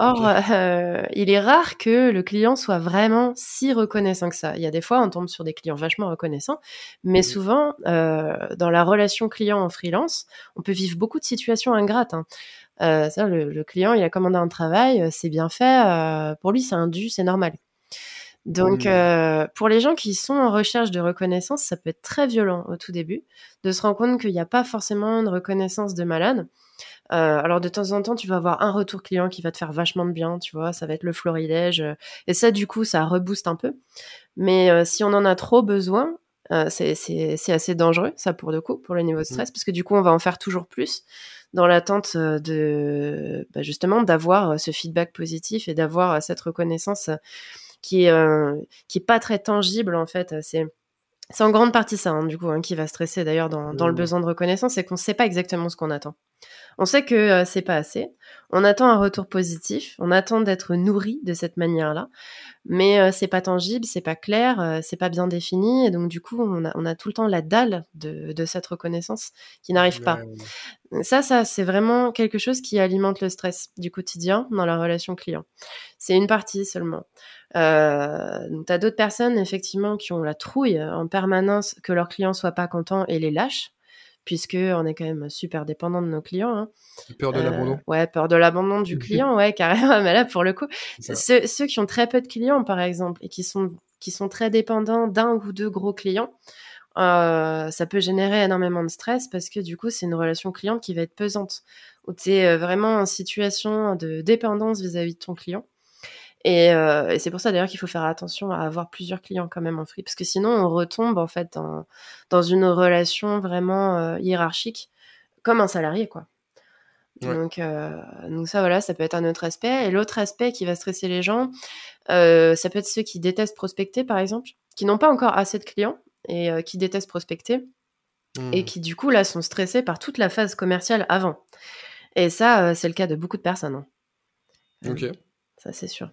Or, euh, il est rare que le client soit vraiment si reconnaissant que ça. Il y a des fois, on tombe sur des clients vachement reconnaissants, mais mmh. souvent, euh, dans la relation client en freelance, on peut vivre beaucoup de situations ingrates. Hein. Euh, ça, le, client, il a commandé un travail, euh, c'est bien fait. Euh, pour lui, c'est un dû, c'est normal. Donc, mmh. pour les gens qui sont en recherche de reconnaissance, ça peut être très violent au tout début, de se rendre compte qu'il n'y a pas forcément une reconnaissance de malade. Alors, de temps en temps, tu vas avoir un retour client qui va te faire vachement de bien, tu vois, ça va être le florilège. et ça, du coup, ça rebooste un peu. Mais si on en a trop besoin, c'est assez dangereux, ça, pour le coup, pour le niveau de mmh. stress, parce que du coup, on va en faire toujours plus dans l'attente euh, de bah, justement d'avoir euh, ce feedback positif et d'avoir euh, cette reconnaissance qui est qui est pas très tangible en fait. C'est c'est en grande partie ça, hein, du coup, hein, qui va stresser d'ailleurs dans, dans, le mmh. besoin de reconnaissance, c'est qu'on ne sait pas exactement ce qu'on attend. On sait que c'est pas assez. On attend un retour positif. On attend d'être nourri de cette manière-là, mais c'est pas tangible, c'est pas clair, c'est pas bien défini, et donc du coup, on a, on a tout le temps la dalle de, de cette reconnaissance qui n'arrive pas. Ça, ça, c'est vraiment quelque chose qui alimente le stress du quotidien dans la relation client. C'est une partie seulement. Euh, donc, tu as d'autres personnes, effectivement, qui ont la trouille en permanence que leurs clients soient pas contents et les lâchent, puisque on est quand même super dépendant de nos clients. Hein. Peur de l'abandon. Euh, ouais, peur de l'abandon du client, ouais, carrément. Mais là, pour le coup, ceux, ceux, qui ont très peu de clients, par exemple, et qui sont, qui sont très dépendants d'un ou deux gros clients, euh, ça peut générer énormément de stress parce que du coup, c'est une relation client qui va être pesante, où tu es euh, vraiment en situation de dépendance vis-à-vis de ton client. Euh, et, c'est pour ça d'ailleurs qu'il faut faire attention à avoir plusieurs clients quand même en free, parce que sinon on retombe en fait dans, dans une relation vraiment hiérarchique, comme un salarié quoi. Donc, donc ça voilà, ça peut être un autre aspect. Et l'autre aspect qui va stresser les gens, ça peut être ceux qui détestent prospecter par exemple, qui n'ont pas encore assez de clients et euh, qui détestent prospecter et mmh. qui du coup là sont stressés par toute la phase commerciale avant. Et ça, euh, c'est le cas de beaucoup de personnes. Hein. Ok. Ça, c'est sûr.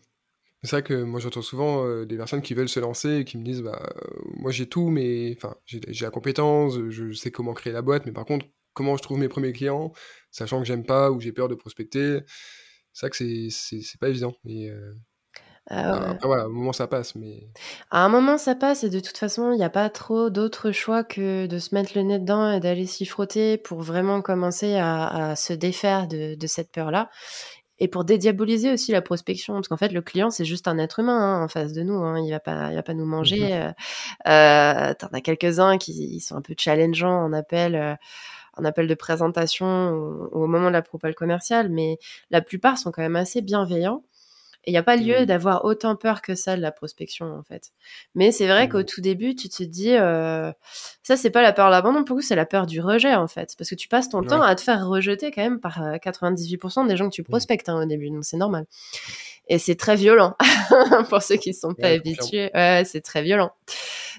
C'est ça que moi j'entends souvent euh, des personnes qui veulent se lancer et qui me disent bah moi j'ai tout mais enfin j'ai la compétence, je sais comment créer la boîte mais par contre comment je trouve mes premiers clients sachant que j'aime pas ou j'ai peur de prospecter. C'est ça que c'est pas évident et ah après, voilà, à un moment ça passe, mais. À un moment ça passe, et de toute façon, il n'y a pas trop d'autre choix que de se mettre le nez dedans et d'aller s'y frotter pour vraiment commencer à, se défaire de, cette peur-là. Et pour dédiaboliser aussi la prospection, parce qu'en fait, le client, c'est juste un être humain hein, en face de nous. Hein, il va pas, il va pas nous manger. Mmh euh, euh, T'en as quelques-uns qui sont un peu challengeants en appel. Euh, un appel de présentation ou, au moment de la propale commerciale, mais la plupart sont quand même assez bienveillants. Et il n'y a pas lieu mmh. d'avoir autant peur que ça de la prospection, en fait. Mais c'est vrai qu'au mmh. tout début, tu te dis, euh, ça, c'est pas la peur de l'abandon, pour vous, c'est la peur du rejet, en fait. Parce que tu passes ton temps à te faire rejeter quand même par 98% euh, des gens que tu mmh. prospectes hein, au début, donc c'est normal. Et c'est très violent pour ceux qui ne sont pas habitués. Ouais, c'est très violent.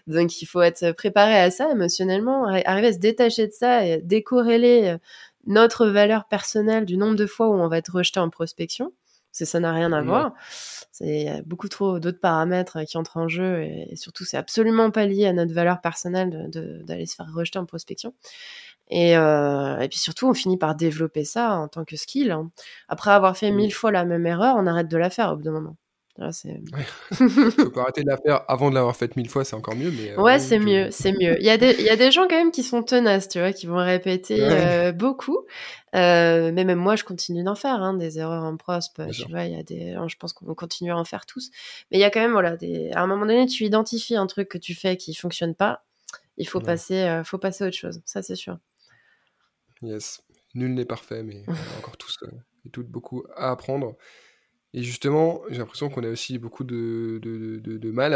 Donc il faut être préparé à ça émotionnellement, arriver à se détacher de ça et décorréler euh, notre valeur personnelle du nombre de fois où on va être rejeté en prospection ça n'a rien à voir. C'est beaucoup trop d'autres paramètres qui entrent en jeu et, surtout c'est absolument pas lié à notre valeur personnelle d'aller se faire rejeter en prospection. Et, euh, et, puis surtout, on finit par développer ça en tant que skill. Hein. Après avoir fait mille fois la même erreur, on arrête de la faire au bout d'un moment. Là, c'est... Faut pas arrêter de la faire avant de l'avoir faite mille fois, c'est encore mieux. Mais, euh, ouais, c'est mieux, c'est mieux. Il y, a des, il y a des gens quand même qui sont tenaces, tu vois, qui vont répéter euh, beaucoup. Euh, mais même moi, je continue d'en faire, hein, des erreurs en prospe. Tu vois, il y a des, je pense qu'on continue à en faire tous. Mais il y a quand même, voilà, des... à un moment donné, tu identifies un truc que tu fais qui fonctionne pas. Il faut passer, faut passer à autre chose. Ça, c'est sûr. Yes. Nul n'est parfait, mais encore tous et toutes beaucoup à apprendre. Et justement, j'ai l'impression qu'on a aussi beaucoup de, mal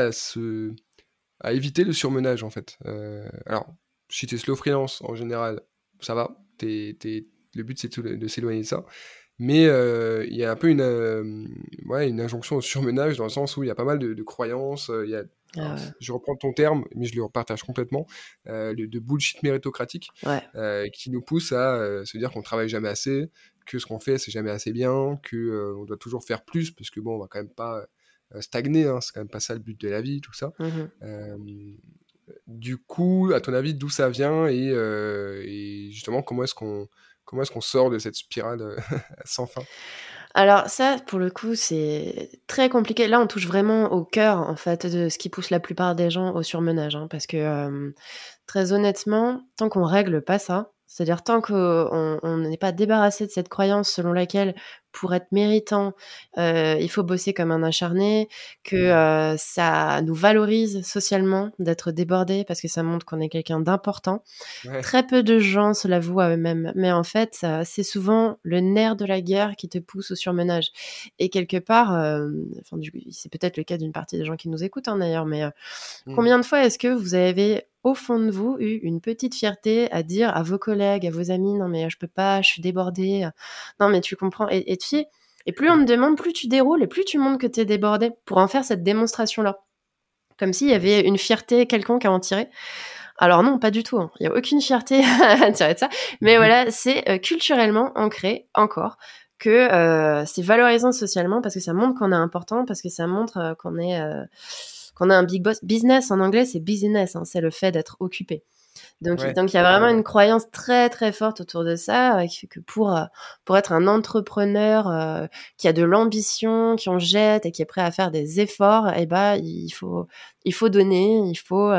à éviter le surmenage, en fait. Euh, alors, si tu es slow freelance, en général, ça va. le but, c'est de, s'éloigner de ça. Mais euh, il y a un peu une, euh, ouais, une injonction au surmenage, dans le sens où il y a pas mal de, croyances, il y a ah je reprends ton terme, mais je le repartage complètement, euh, de bullshit méritocratique, qui nous pousse à se dire qu'on travaille jamais assez, que ce qu'on fait c'est jamais assez bien, que euh, on doit toujours faire plus parce que bon on va quand même pas euh, stagner, hein, c'est quand même pas ça le but de la vie, tout ça. Mmh euh, du coup, à ton avis, d'où ça vient et, justement comment est-ce qu'on comment est-ce qu'on sort de cette spirale sans fin? Alors ça, pour le coup, c'est très compliqué. Là, on touche vraiment au cœur, en fait, de ce qui pousse la plupart des gens au surmenage. Hein, parce que, très honnêtement, tant qu'on règle pas ça, c'est-à-dire tant qu'on n'est pas débarrassé de cette croyance selon laquelle pour être méritant, euh, il faut bosser comme un acharné, que mmh. euh, ça nous valorise socialement d'être débordé parce que ça montre qu'on est quelqu'un d'important. Très peu de gens se l'avouent à eux-mêmes, mais en fait, c'est souvent le nerf de la guerre qui te pousse au surmenage. Et quelque part, euh, c'est peut-être le cas d'une partie des gens qui nous écoutent hein, d'ailleurs, mais mmh. combien de fois est-ce que vous avez au fond de vous eu une petite fierté à dire à vos collègues, à vos amis, non mais je peux pas, je suis débordée, non mais tu comprends, et, et, et plus on me demande, plus tu déroules et plus tu montres que tu es débordé pour en faire cette démonstration-là. Comme s'il y avait une fierté quelconque à en tirer. Alors non, pas du tout. Hein. Il n'y a aucune fierté à tirer de ça. Mais mhm. voilà, c'est euh, culturellement ancré encore que euh, c'est valorisant socialement parce que ça montre qu'on est important, parce que ça montre euh, qu'on est qu'on a un big boss. Business en anglais, c'est business, hein, c'est le fait d'être occupé. Donc, donc il y a vraiment une croyance très très forte autour de ça, euh, qui fait que pour euh, pour être un entrepreneur euh, qui a de l'ambition, qui en jette et qui est prêt à faire des efforts, eh ben il faut il faut donner, il faut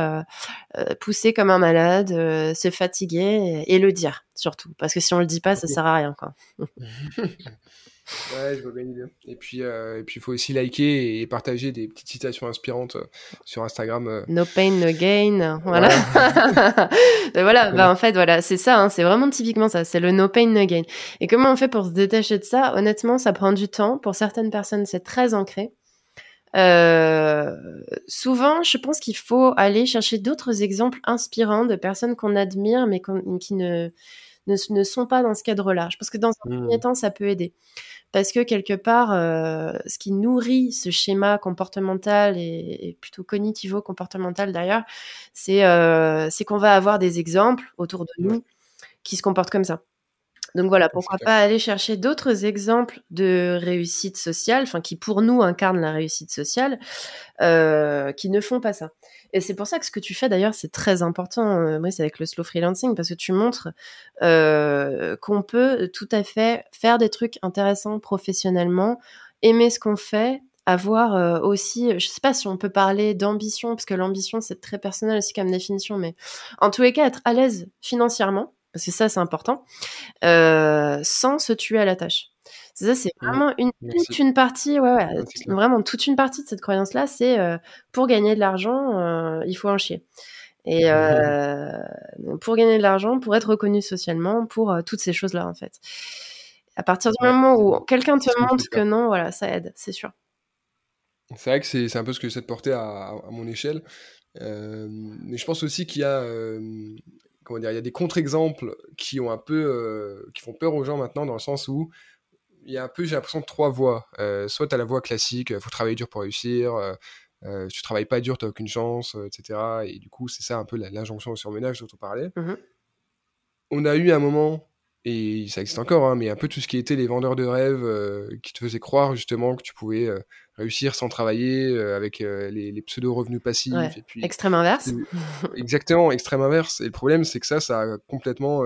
pousser comme un malade, se fatiguer et, et, le dire surtout, parce que si on le dit pas, ça sert à rien quoi. Ouais, je vois bien l'idée. Et puis, euh, et puis, il faut aussi liker et partager des petites citations inspirantes euh, sur Instagram. Euh. No pain, no gain. Voilà. Voilà, Bah, en fait, voilà, c'est ça. Hein, c'est vraiment typiquement ça. C'est le no pain, no gain. Et comment on fait pour se détacher de ça? Honnêtement, ça prend du temps. Pour certaines personnes, c'est très ancré. souvent, je pense qu'il faut aller chercher d'autres exemples inspirants de personnes qu'on admire, mais qui ne, ne, sont pas dans ce cadre-là. Je pense que dans un mmh. premier temps, ça peut aider parce que quelque part, euh, ce qui nourrit ce schéma comportemental et, plutôt cognitivo-comportemental d'ailleurs, euh, c'est qu'on va avoir des exemples autour de nous qui se comportent comme ça. Donc voilà, pourquoi pas aller chercher d'autres exemples de réussite sociale, enfin qui pour nous incarnent la réussite sociale, euh, qui ne font pas ça. Et c'est pour ça que ce que tu fais d'ailleurs, c'est très important, euh, c'est avec le slow freelancing, parce que tu montres euh, qu'on peut tout à fait faire des trucs intéressants professionnellement, aimer ce qu'on fait, avoir euh, aussi, je sais pas si on peut parler d'ambition, parce que l'ambition c'est très personnel aussi comme définition, mais en tous les cas être à l'aise financièrement, parce que ça c'est important, euh, sans se tuer à la tâche. C'est ça, c'est vraiment une, toute une partie, ouais, ouais vraiment toute une partie de cette croyance-là, c'est euh, pour gagner de l'argent, euh, il faut en chier. Et euh, pour gagner de l'argent, pour être reconnu socialement, pour toutes ces choses-là, en fait. À partir du moment où quelqu'un te montre que non, voilà, ça aide, c'est sûr. C'est vrai que c'est un peu ce que j'essaie de porter à, mon échelle. mais je pense aussi qu'il y a comment dire, il y a des contre-exemples qui ont un peu, qui font peur aux gens maintenant dans le sens où il y a un peu, j'ai l'impression, de trois voies. soit tu as la voie classique, il faut travailler dur pour réussir, euh, si tu travailles pas dur, tu n'as aucune chance, etc. Et du coup, c'est ça un peu l'injonction au surmenage dont on parlait. Mmh on a eu un moment et ça existe encore, hein, mais un peu tout ce qui était les vendeurs de rêves euh, qui te faisaient croire justement que tu pouvais euh, réussir sans travailler euh, avec les, pseudo-revenus passifs. Et puis, extrême inverse. Exactement, extrême inverse. Et le problème, c'est que ça, ça a complètement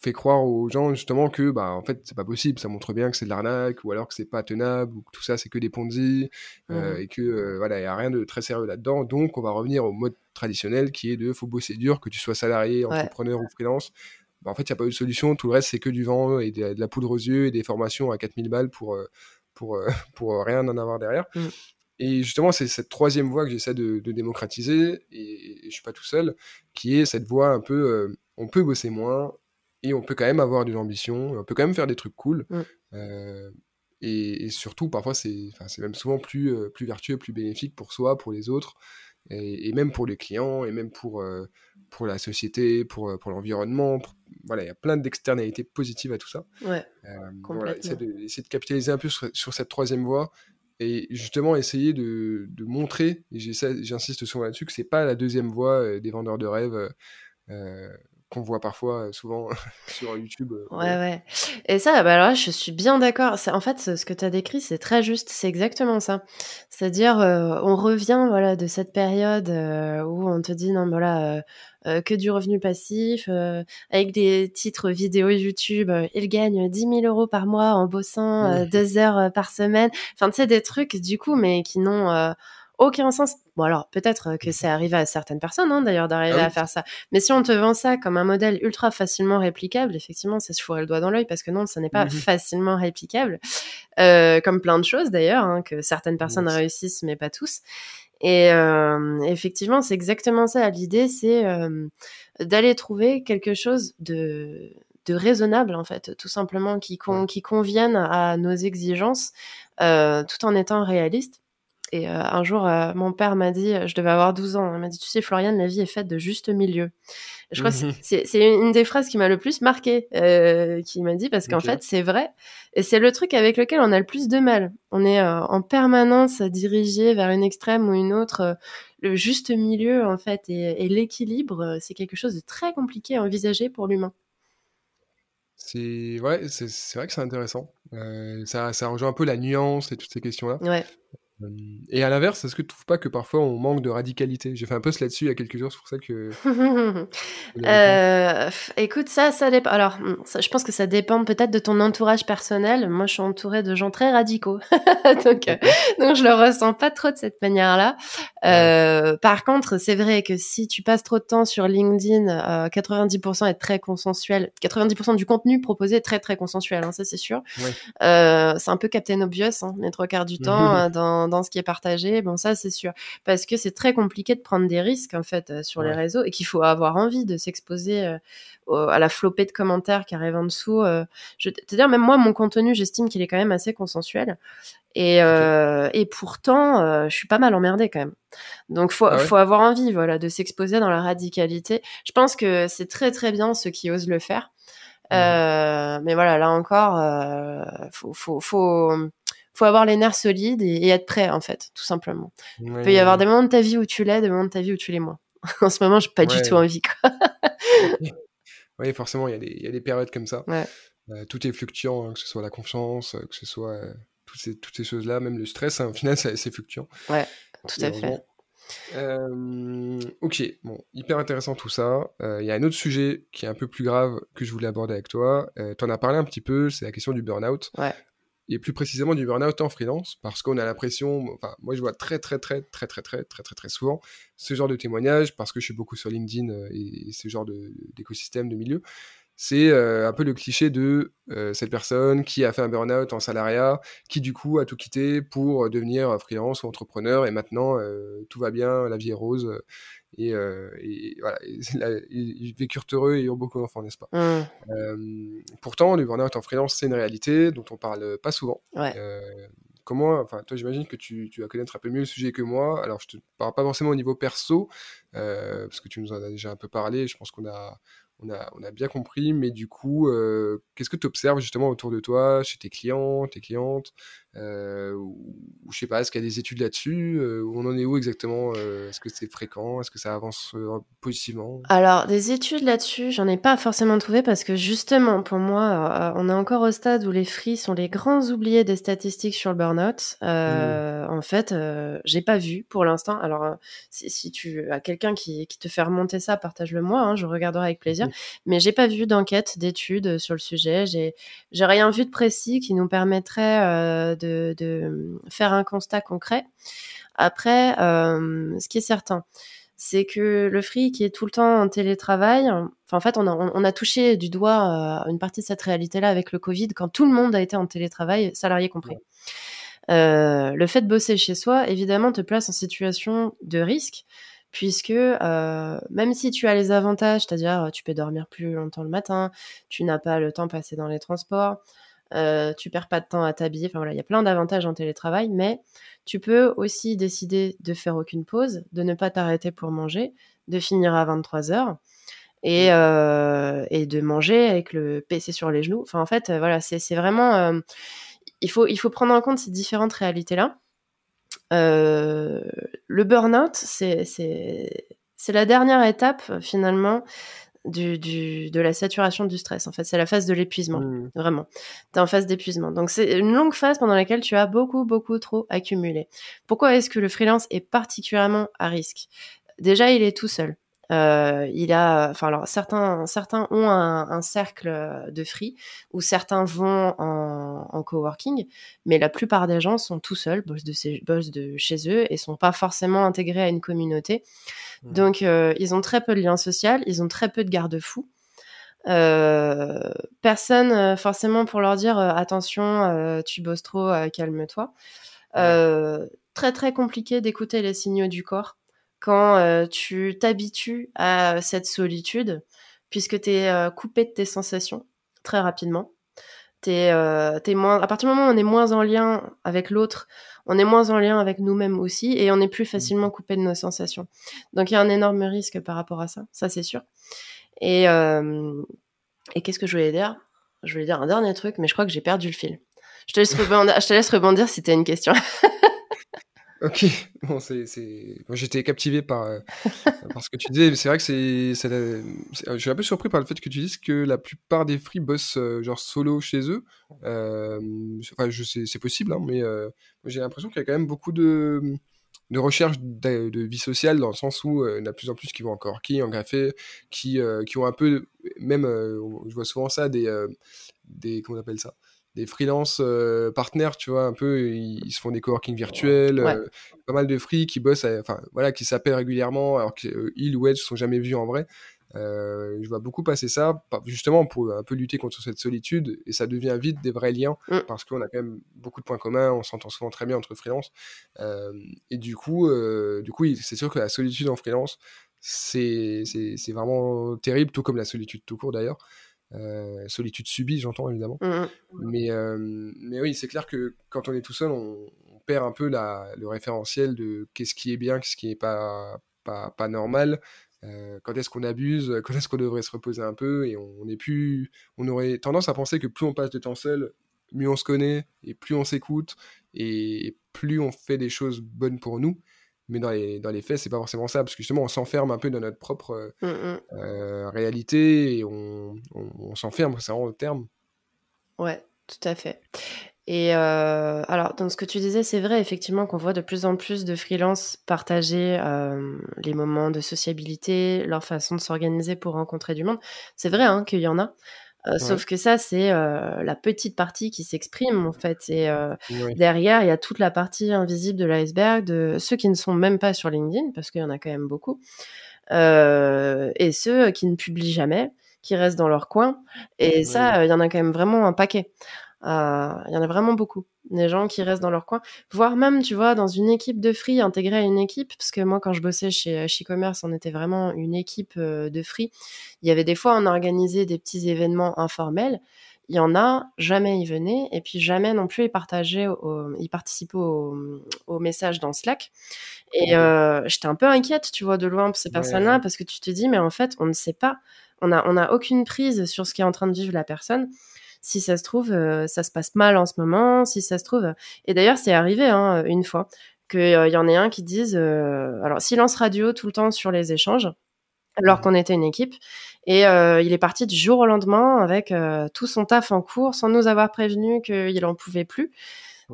fait croire aux gens justement que bah en fait c'est pas possible ça montre bien que c'est de l'arnaque ou alors que c'est pas tenable ou que tout ça c'est que des ponzi mmh et que voilà il y a rien de très sérieux là-dedans donc on va revenir au mode traditionnel qui est de faut bosser dur que tu sois salarié entrepreneur ou freelance bah, en fait, il n'y a pas eu de solution. Tout le reste, c'est que du vent et de, la poudre aux yeux et des formations à 4000 balles pour, euh, pour, euh, pour rien en avoir derrière. Mm. Et justement, c'est cette troisième voie que j'essaie de, démocratiser, et, je je suis pas tout seul, qui est cette voie un peu, euh, on peut bosser moins, et on peut quand même avoir de l'ambition, on peut quand même faire des trucs cool. Mm. et, surtout, parfois, c'est même souvent plus, plus vertueux, plus bénéfique pour soi, pour les autres, et, même pour les clients, et même pour, pour la société, pour, pour l'environnement, voilà, il y a plein d'externalités positives à tout ça. Ouais, euh, essayer, de, capitaliser un peu sur, cette troisième voie et justement essayer de, montrer, et j'insiste souvent là-dessus, que c'est pas la deuxième voie euh, des vendeurs de rêves. Qu'on voit parfois euh, souvent sur YouTube. Euh, ouais, ouais. Et ça, bah alors je suis bien d'accord. En fait, ce que tu as décrit, c'est très juste. C'est exactement ça. C'est-à-dire, euh, on revient voilà, de cette période où on te dit, non, voilà, que du revenu passif, avec des titres vidéo YouTube, il gagne 10 000 euros par mois en bossant deux heures par semaine. Enfin, tu sais, des trucs, du coup, mais qui n'ont aucun sens. Bon alors peut-être que c'est arrivé à certaines personnes hein, d'ailleurs d'arriver ah à faire ça. Mais si on te vend ça comme un modèle ultra facilement réplicable, effectivement c'est se fourrer le doigt dans l'œil parce que non, ça n'est pas mmh facilement réplicable. Euh, comme plein de choses d'ailleurs, hein, que certaines personnes réussissent mais pas tous. Et euh, effectivement, c'est exactement ça. L'idée, c'est euh, d'aller trouver quelque chose de, de raisonnable en fait, tout simplement qui, qui convienne à nos exigences, tout en étant réaliste et euh, un jour, euh, mon père m'a dit, je devais avoir 12 ans, il m'a dit, tu sais, Floriane, la vie est faite de juste milieu. je crois que c'est une des phrases qui m'a le plus marqué, euh, qui m'a dit, parce qu'en fait, c'est vrai. Et c'est le truc avec lequel on a le plus de mal. On est en permanence dirigé vers une extrême ou une autre. le juste milieu, en fait, et, l'équilibre, c'est quelque chose de très compliqué à envisager pour l'humain. C'est ouais, c'est vrai que c'est intéressant. ça, ça rejoint un peu la nuance et toutes ces questions-là. Ouais. Et à l'inverse, est-ce que tu trouves pas que parfois on manque de radicalité? J'ai fait un post là-dessus il y a quelques jours, c'est pour ça que. euh, écoute, ça, ça dépend. Alors, hmm, je pense que ça dépend peut-être de ton entourage personnel. Moi, je suis entourée de gens très radicaux, donc, euh, donc je le ressens pas trop de cette manière-là. Euh, par contre, c'est vrai que si tu passes trop de temps sur LinkedIn, 90% euh, est très consensuel. 90% du contenu proposé est très très consensuel, hein, ça c'est sûr. Euh, c'est un peu Captain Obvious, hein, les trois quarts du temps dans dans ce qui est partagé. Bon, ça, c'est sûr. Parce que c'est très compliqué de prendre des risques, en fait, euh, sur les réseaux et qu'il faut avoir envie de s'exposer euh, à la flopée de commentaires qui arrivent en dessous. Euh. je te dire, même moi, mon contenu, j'estime qu'il est quand même assez consensuel. Et, et pourtant, je suis pas mal emmerdée quand même. Donc, faut, ah faut avoir envie, voilà, de s'exposer dans la radicalité. Je pense que c'est très très bien ceux qui osent le faire. Mmh. mais voilà, là encore, faut, faut, faut, faut avoir les nerfs solides et, être prêt, en fait, tout simplement. Il peut y avoir des moments de ta vie où tu l'es, des moments de ta vie où tu l'es moins. en ce moment, j'ai pas du tout envie. Quoi. oui, forcément, il y, y, a des périodes comme ça. Euh, tout est fluctuant, hein, que ce soit la confiance, euh, que ce soit euh, toutes ces, toutes ces choses-là, même le stress, hein, au final, c'est fluctuant. Ouais, tout à fait. ok, bon, hyper intéressant tout ça. Il y a un autre sujet qui est un peu plus grave que je voulais aborder avec toi. tu en as parlé un petit peu, c'est la question du burn-out. Ouais et plus précisément du burn-out en freelance, parce qu'on a l'impression, moi je vois très très très très très très très très très souvent ce genre de témoignages, parce que je suis beaucoup sur LinkedIn et ce genre d'écosystème, de, milieu, c'est un peu le cliché de cette personne qui a fait un burn-out en salariat, qui du coup a tout quitté pour devenir freelance ou entrepreneur, et maintenant tout va bien, la vie est rose, et, voilà, ils vécurent heureux et ont beaucoup d'enfants, n'est-ce pas? Mmh. Pourtant, le burn-out en freelance, c'est une réalité dont on parle pas souvent. comment, enfin, toi, j'imagine que tu, tu, vas connaître un peu mieux le sujet que moi. Alors, je te parle pas forcément au niveau perso, parce que tu nous en as déjà un peu parlé. Je pense qu'on a, on a, bien compris, mais du coup, euh, qu'est-ce que tu observes justement autour de toi, chez tes clients, tes clientes? Euh, ou, je sais pas, est-ce qu'il y a des études là-dessus euh, On en est où exactement Est-ce que c'est fréquent Est-ce que ça avance positivement? Alors, des études là-dessus, j'en ai pas forcément trouvé parce que justement, pour moi, on est encore au stade où les free sont les grands oubliés des statistiques sur le burn-out. Mmh. En fait, j'ai pas vu pour l'instant. Alors, si, tu as quelqu'un qui, te fait remonter ça, partage-le moi, hein, je regarderai avec plaisir. Mmh. Mais j'ai pas vu d'enquête, d'études sur le sujet. J'ai, rien vu de précis qui nous permettrait de, faire un constat concret. Après, euh, ce qui est certain, c'est que le free qui est tout le temps en télétravail, enfin en fait on a, touché du doigt euh, une partie de cette réalité-là avec le Covid quand tout le monde a été en télétravail, salarié compris. Euh, le fait de bosser chez soi, évidemment, te place en situation de risque, puisque même si tu as les avantages, c'est-à-dire tu peux dormir plus longtemps le matin, tu n'as pas le temps passé dans les transports, euh, tu perds pas de temps à t'habiller. Enfin voilà, il y a plein d'avantages en télétravail, mais tu peux aussi décider de faire aucune pause, de ne pas t'arrêter pour manger, de finir à 23 heures et, mmh. euh, et de manger avec le PC sur les genoux. Enfin en fait, voilà, c'est vraiment euh, il faut il faut prendre en compte ces différentes réalités là. le burn-out, c'est la dernière étape finalement du, du, de la saturation du stress. En fait, c'est la phase de l'épuisement, mmh. vraiment. Tu es en phase d'épuisement. Donc, c'est une longue phase pendant laquelle tu as beaucoup, beaucoup trop accumulé. Pourquoi est-ce que le freelance est particulièrement à risque? Déjà, il est tout seul. Euh, il a, enfin alors certains, certains ont un, un, cercle de free ou certains vont en, en, coworking, mais la plupart des gens sont tout seuls, bossent de, bossent de chez eux et sont pas forcément intégrés à une communauté. Mmh. Donc, euh, ils ont très peu de liens sociaux, ils ont très peu de garde-fous. Euh, personne euh, forcément pour leur dire attention, tu bosses trop, calme-toi. très très compliqué d'écouter les signaux du corps quand tu t'habitues à cette solitude, puisque tu es coupé de tes sensations très rapidement. T'es, moins, à partir du moment où on est moins en lien avec l'autre, on est moins en lien avec nous-mêmes aussi et on est plus facilement mmh. coupé de nos sensations. Donc il y a un énorme risque par rapport à ça, ça c'est sûr. Et, euh, et qu'est-ce que je voulais dire? Je voulais dire un dernier truc, mais je crois que j'ai perdu le fil. Je te laisse rebondir, je te laisse rebondir si tu as une question. Ok, bon, c'est, j'étais captivé par, euh, par ce que tu disais. C'est vrai que c'est, je suis un peu surpris par le fait que tu dises que la plupart des free bossent euh, genre solo chez eux. Euh, enfin, je sais, c'est possible, hein, mais j'ai l'impression qu'il y a quand même beaucoup de, de recherche de, vie sociale dans le sens où il y en a de plus en plus qui vont encore qui en qui, qui ont un peu, même, je vois souvent ça, des, des comment on appelle ça? Des freelance euh, partners, tu vois, un peu, ils, se font des coworking virtuels, euh, pas mal de free qui bossent, enfin voilà, qui s'appellent régulièrement, alors qu'ils euh, ou elles se sont jamais vus en vrai. je vois beaucoup passer ça, justement pour un peu lutter contre cette solitude, et ça devient vite des vrais liens, mm. parce qu'on a quand même beaucoup de points communs, on s'entend souvent très bien entre freelance, et du coup, du coup, c'est sûr que la solitude en freelance, c'est vraiment terrible, tout comme la solitude tout court d'ailleurs. Euh, solitude subie, j'entends évidemment. Mmh, mmh. Mais, euh, mais oui, c'est clair que quand on est tout seul, on, perd un peu la, le référentiel de qu'est-ce qui est bien, qu'est-ce qui n'est pas, pas, pas, normal. Euh, quand est-ce qu'on abuse, quand est-ce qu'on devrait se reposer un peu, et on, est plus, on aurait tendance à penser que plus on passe de temps seul, mieux on se connaît, et plus on s'écoute, et plus on fait des choses bonnes pour nous mais dans les, dans les faits, c'est pas forcément ça, parce que justement, on s'enferme un peu dans notre propre mmh, mmh. Euh, réalité et on, on, s'enferme, c'est vraiment le terme. Ouais, tout à fait. Et euh, alors, dans ce que tu disais, c'est vrai effectivement qu'on voit de plus en plus de freelances partager euh, les moments de sociabilité, leur façon de s'organiser pour rencontrer du monde. C'est vrai hein, qu'il y en a. Euh, sauf que ça, c'est euh, la petite partie qui s'exprime en fait. Et euh, derrière, il y a toute la partie invisible de l'iceberg de ceux qui ne sont même pas sur LinkedIn, parce qu'il y en a quand même beaucoup, et ceux qui ne publient jamais, qui restent dans leur coin. Et ça, il y en a quand même vraiment un paquet. Il y en a vraiment beaucoup. Des gens qui restent dans leur coin, voire même, tu vois, dans une équipe de free, intégrer à une équipe, parce que moi, quand je bossais chez, chez Commerce, on était vraiment une équipe de free. Il y avait des fois, on organisait des petits événements informels il y en a, jamais ils venaient, et puis jamais non plus ils partageaient, ils participaient au, au, message dans Slack. Et euh, j'étais un peu inquiète, tu vois, de loin pour ces personnes-là, parce que tu te dis, mais en fait, on ne sait pas, on n'a on a aucune prise sur ce qui est en train de vivre la personne. Si ça se trouve, euh, ça se passe mal en ce moment, si ça se trouve. Et d'ailleurs, c'est arrivé hein, une fois qu'il euh, y en ait un qui dise, alors silence radio tout le temps sur les échanges alors qu'on était une équipe. Et euh, il est parti du jour au lendemain avec euh, tout son taf en cours, sans nous avoir prévenu qu'il en pouvait plus.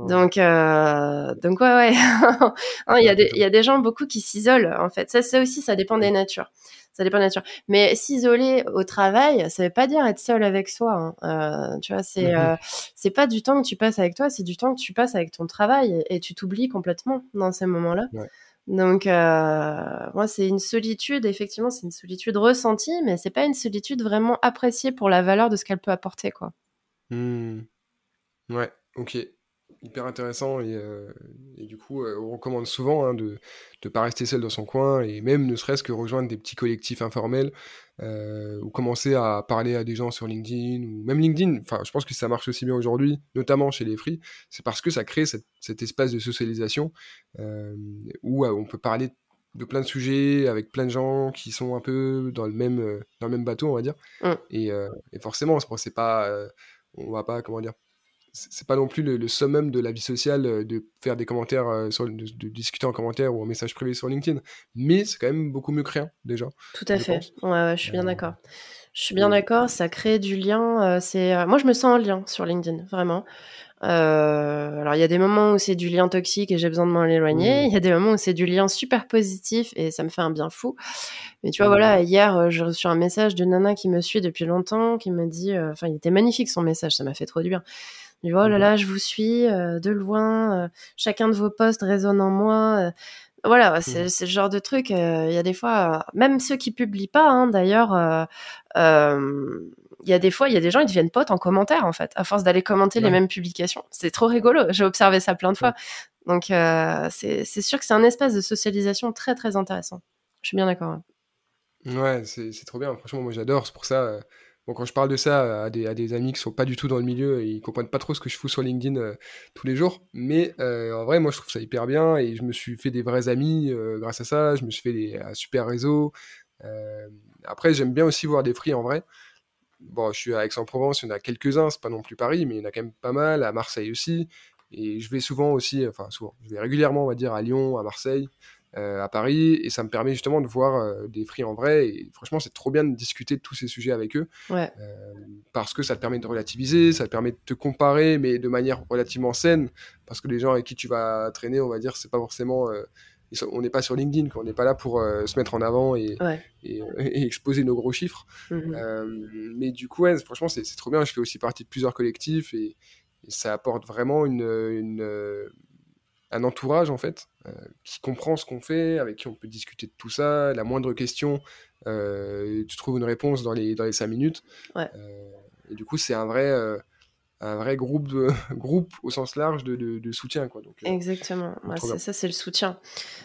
Donc, euh, donc ouais, ouais. il, y a des, y a des gens beaucoup qui s'isolent en fait. Ça, ça aussi, ça dépend des natures. Ça dépend des natures. Mais s'isoler au travail, ça veut pas dire être seul avec soi. Hein. tu vois, c'est mmh c'est pas du temps que tu passes avec toi, c'est du temps que tu passes avec ton travail et, tu t'oublies complètement dans ces moments-là. Ouais. Donc, euh, moi, c'est une solitude, effectivement, c'est une solitude ressentie, mais c'est pas une solitude vraiment appréciée pour la valeur de ce qu'elle peut apporter, quoi. Mmh. Ouais, ok hyper intéressant et, euh, et du coup euh, on recommande souvent hein, de ne pas rester seul dans son coin et même ne serait-ce que rejoindre des petits collectifs informels euh, ou commencer à parler à des gens sur LinkedIn ou même LinkedIn. Enfin je pense que ça marche aussi bien aujourd'hui notamment chez les free. C'est parce que ça crée cette, cet espace de socialisation où on peut parler de plein de sujets avec plein de gens qui sont un peu dans le même dans le même bateau on va dire. Mmh. et, et, forcément c'est pas on va pas comment dire c'est pas non plus le, summum de la vie sociale euh, de faire des commentaires, euh, sur, de, discuter en commentaire ou en message privé sur LinkedIn, mais c'est quand même beaucoup mieux que rien déjà. Tout à fait. Ouais, je suis bien euh, d'accord. Je suis bien d'accord, ça crée du lien. c'est moi, je me sens en lien sur LinkedIn, vraiment. alors, il y a des moments où c'est du lien toxique et j'ai besoin de m'en éloigner. Il y a des moments où c'est du lien super positif et ça me fait un bien fou. Mais tu vois, voilà, hier, j'ai reçu un message de Nana qui me suit depuis longtemps, qui me dit, enfin, il était magnifique son message, ça m'a fait trop du bien. Je oh là là, je vous suis euh, de loin, euh, chacun de vos posts résonne en moi. Euh. voilà, c'est le genre de truc. Il y a des fois, même ceux qui publient pas, hein, d'ailleurs, il y a des fois, il y a des gens, ils deviennent potes en commentaire, en fait, à force d'aller commenter les mêmes publications. C'est trop rigolo. J'ai observé ça plein de fois. Donc, c'est sûr que c'est un espace de socialisation très, très intéressant. Je suis bien d'accord. Ouais, c'est trop bien. Franchement, moi, j'adore. C'est pour ça Bon, quand je parle de ça à des, amis qui sont pas du tout dans le milieu et ils comprennent pas trop ce que je fous sur LinkedIn euh, tous les jours, mais euh, en vrai, moi, je trouve ça hyper bien et je me suis fait des vrais amis euh, grâce à ça. Je me suis fait des, super réseau. après, j'aime bien aussi voir des free en vrai. Bon, je suis à Aix-en-Provence, il y en a quelques-uns, c'est pas non plus Paris, mais il y en a quand même pas mal, à Marseille aussi. Et je vais souvent aussi, enfin souvent, je vais régulièrement, on va dire, à Lyon, à Marseille. Euh, à Paris et ça me permet justement de voir euh, des fris en vrai et franchement c'est trop bien de discuter de tous ces sujets avec eux. Euh, parce que ça te permet de relativiser ça te permet de te comparer mais de manière relativement saine parce que les gens avec qui tu vas traîner on va dire c'est pas forcément on n'est pas sur LinkedIn, on n'est pas là pour se mettre en avant et, et, exposer nos gros chiffres. Mmh mais du coup, franchement, c'est trop bien. Je fais aussi partie de plusieurs collectifs et, ça apporte vraiment une, une, un entourage en fait euh, qui comprend ce qu'on fait, avec qui on peut discuter de tout ça. La moindre question, euh, tu trouves une réponse dans les dans les cinq minutes. Euh, et du coup, c'est un vrai un vrai groupe de groupe au sens large de, de, soutien quoi. Donc, Exactement. c'est ça, c'est le soutien.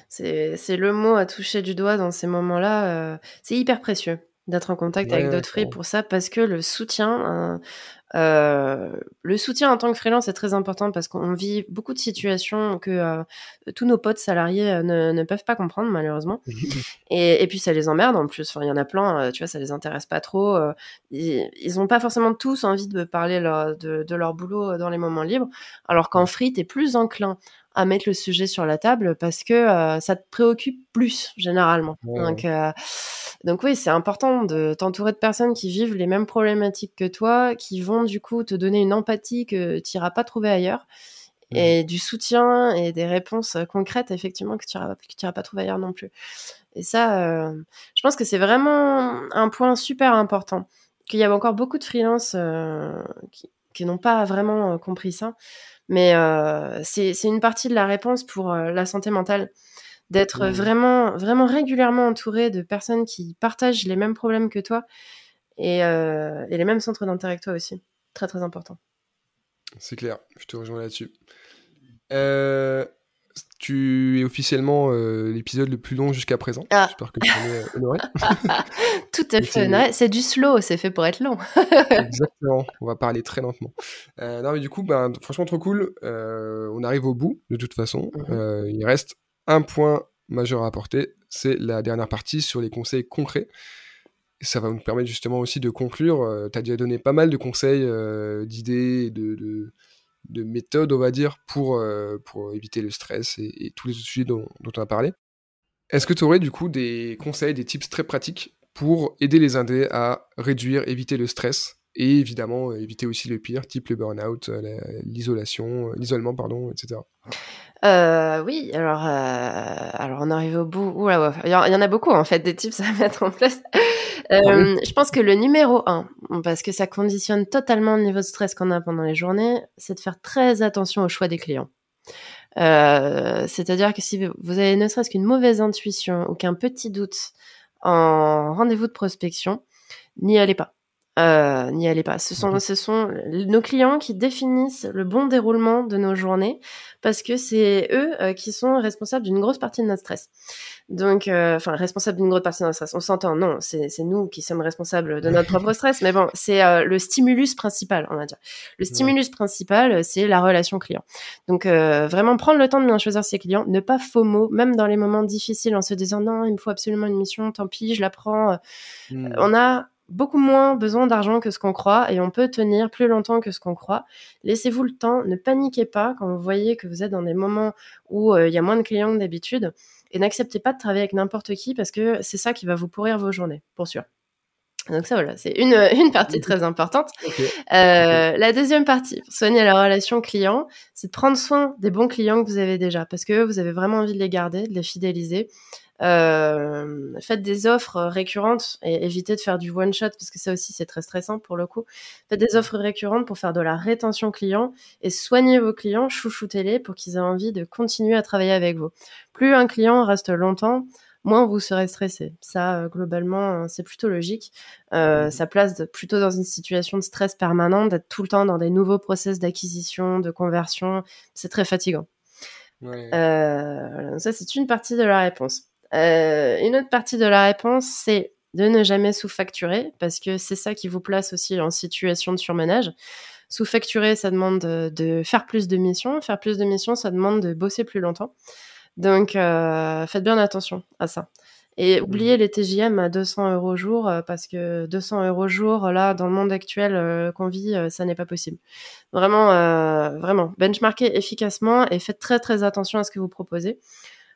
C'est le mot à toucher du doigt dans ces moments-là. c'est hyper précieux d'être en contact avec d'autres free pour ça parce que le soutien euh, le soutien en tant que freelance est très important parce qu'on vit beaucoup de situations que euh, tous nos potes salariés euh, ne, peuvent pas comprendre malheureusement. et, puis ça les emmerde en plus. Enfin, il y en a plein, tu vois, ça les intéresse pas trop. ils n'ont pas forcément tous envie de parler de, de, leur boulot dans les moments libres, alors qu'en free, t'es plus enclin à mettre le sujet sur la table parce que euh, ça te préoccupe plus généralement. Donc, euh, donc oui, c'est important de t'entourer de personnes qui vivent les mêmes problématiques que toi, qui vont du coup te donner une empathie que tu n'iras pas trouver ailleurs. Mmh. Et du soutien et des réponses concrètes, effectivement, que tu n'iras pas trouver ailleurs non plus. Et ça, euh, je pense que c'est vraiment un point super important. Qu'il y a encore beaucoup de freelances qui, qui n'ont pas vraiment compris ça. Mais euh, c'est une partie de la réponse pour euh, la santé mentale d'être mmh. vraiment, vraiment régulièrement entouré de personnes qui partagent les mêmes problèmes que toi et, et les mêmes centres d'intérêt que toi aussi. Très très important. C'est clair, je te rejoins là-dessus. Euh, tu es officiellement euh, l'épisode le plus long jusqu'à présent. Ah. J'espère que tu es euh, honoré. Tout à fait C'est du slow, c'est fait pour être long. Exactement, on va parler très lentement. non, mais du coup, ben, franchement, trop cool. on arrive au bout, de toute façon. Mhm. il reste un point majeur à apporter, c'est la dernière partie sur les conseils concrets. ça va nous permettre justement aussi de conclure. tu as déjà donné pas mal de conseils, d'idées, de de méthode, on va dire, pour, euh, pour éviter le stress et, tous les autres sujets dont, on a parlé. Est-ce que tu aurais du coup des conseils, des tips très pratiques pour aider les indés à réduire, éviter le stress et évidemment euh, éviter aussi le pire, type le burn-out, euh, l'isolation, l'isolement, pardon, etc. oui, alors, alors on arrive au bout. il y, en a beaucoup en fait des tips à mettre en place. Ah euh, je pense que le numéro un, parce que ça conditionne totalement le niveau de stress qu'on a pendant les journées, c'est de faire très attention au choix des clients. Euh, c'est-à-dire que si vous avez ne serait-ce qu'une mauvaise intuition ou qu'un petit doute en rendez-vous de prospection, n'y allez pas. Euh, n'y allez pas. Ce sont, ce sont nos clients qui définissent le bon déroulement de nos journées parce que c'est eux euh, qui sont responsables d'une grosse partie de notre stress. Donc, euh, enfin, responsables d'une grosse partie de notre stress. On s'entend, non, c'est nous qui sommes responsables de notre propre stress, mais bon, c'est euh, le stimulus principal, on va dire. Le stimulus principal, c'est la relation client. Donc, vraiment prendre le temps de bien choisir ses clients, ne pas FOMO, même dans les moments difficiles, en se disant non, il me faut absolument une mission, tant pis, je la prends. Mmh. On a beaucoup moins besoin d'argent que ce qu'on croit et on peut tenir plus longtemps que ce qu'on croit. Laissez-vous le temps, ne paniquez pas quand vous voyez que vous êtes dans des moments où euh, il y a moins de clients que d'habitude et n'acceptez pas de travailler avec n'importe qui parce que c'est ça qui va vous pourrir vos journées, pour sûr. Donc ça voilà, c'est une, une partie très importante. Euh, la deuxième partie, pour soigner la relation client, c'est de prendre soin des bons clients que vous avez déjà, parce que vous avez vraiment envie de les garder, de les fidéliser. Euh, faites des offres récurrentes et évitez de faire du one shot parce que ça aussi c'est très stressant pour le coup. Faites des offres récurrentes pour faire de la rétention client et soignez vos clients, chouchoutez-les pour qu'ils aient envie de continuer à travailler avec vous. Plus un client reste longtemps, moins vous serez stressé. Ça, euh, globalement, c'est plutôt logique. Euh, ça place plutôt dans une situation de stress permanent, d'être tout le temps dans des nouveaux process d'acquisition, de conversion. C'est très fatigant. Euh, ça, c'est une partie de la réponse. Euh, une autre partie de la réponse, c'est de ne jamais sous-facturer, parce que c'est ça qui vous place aussi en situation de surmenage. Sous-facturer, ça demande de, faire plus de missions. Faire plus de missions, ça demande de bosser plus longtemps. Donc, euh, faites bien attention à ça. Et mmh. oubliez les TJM à 200 euros jour, euh, parce que 200 euros jour, là, dans le monde actuel qu'on vit, ça n'est pas possible. Vraiment, vraiment, benchmarkez efficacement et faites très très attention à ce que vous proposez.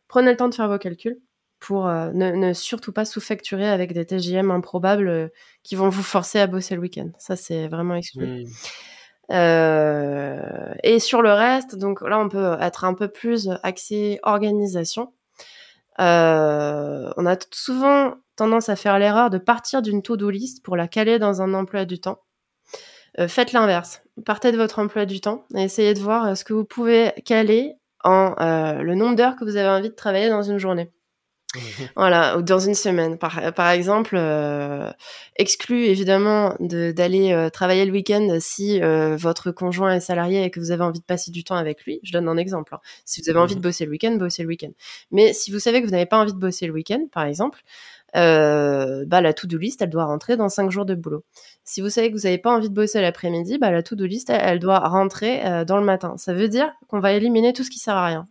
Prenez le temps de faire vos calculs pour euh, ne, surtout pas sous-facturer avec des TGM improbables euh, qui vont vous forcer à bosser le week-end. Ça, c'est vraiment exclu. Euh, et sur le reste, donc là, on peut être un peu plus axé organisation. on a souvent tendance à faire l'erreur de partir d'une to-do list pour la caler dans un emploi du temps. faites l'inverse. Partez de votre emploi du temps et essayez de voir ce que vous pouvez caler en le nombre d'heures que vous avez envie de travailler dans une journée. voilà, ou dans une semaine. Par, par exemple, euh, exclu évidemment d'aller euh, travailler le week-end si euh, votre conjoint est salarié et que vous avez envie de passer du temps avec lui. Je donne un exemple. Hein. Si vous avez envie de mhm. bosser le week-end, bossez le week-end. Mais si vous savez que vous n'avez pas envie de bosser le week-end, par exemple, bah, la to-do list, elle doit rentrer dans 5 jours de boulot. Si vous savez que vous n'avez pas envie de bosser l'après-midi, bah, la to-do list, elle, elle doit rentrer dans le matin. Ça veut dire qu'on va éliminer tout ce qui sert à rien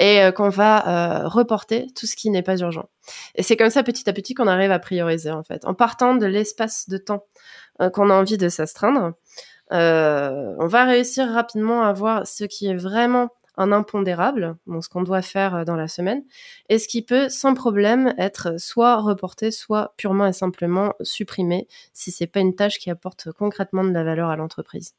et euh, qu'on va euh, reporter tout ce qui n'est pas urgent. Et c'est comme ça petit à petit qu'on arrive à prioriser en fait. En partant de l'espace de temps euh, qu'on a envie de s'astreindre, on va réussir rapidement à voir ce qui est vraiment un impondérable, donc ce qu'on doit faire dans la semaine, et ce qui peut sans problème être soit reporté, soit purement et simplement supprimé si c'est pas une tâche qui apporte concrètement de la valeur à l'entreprise.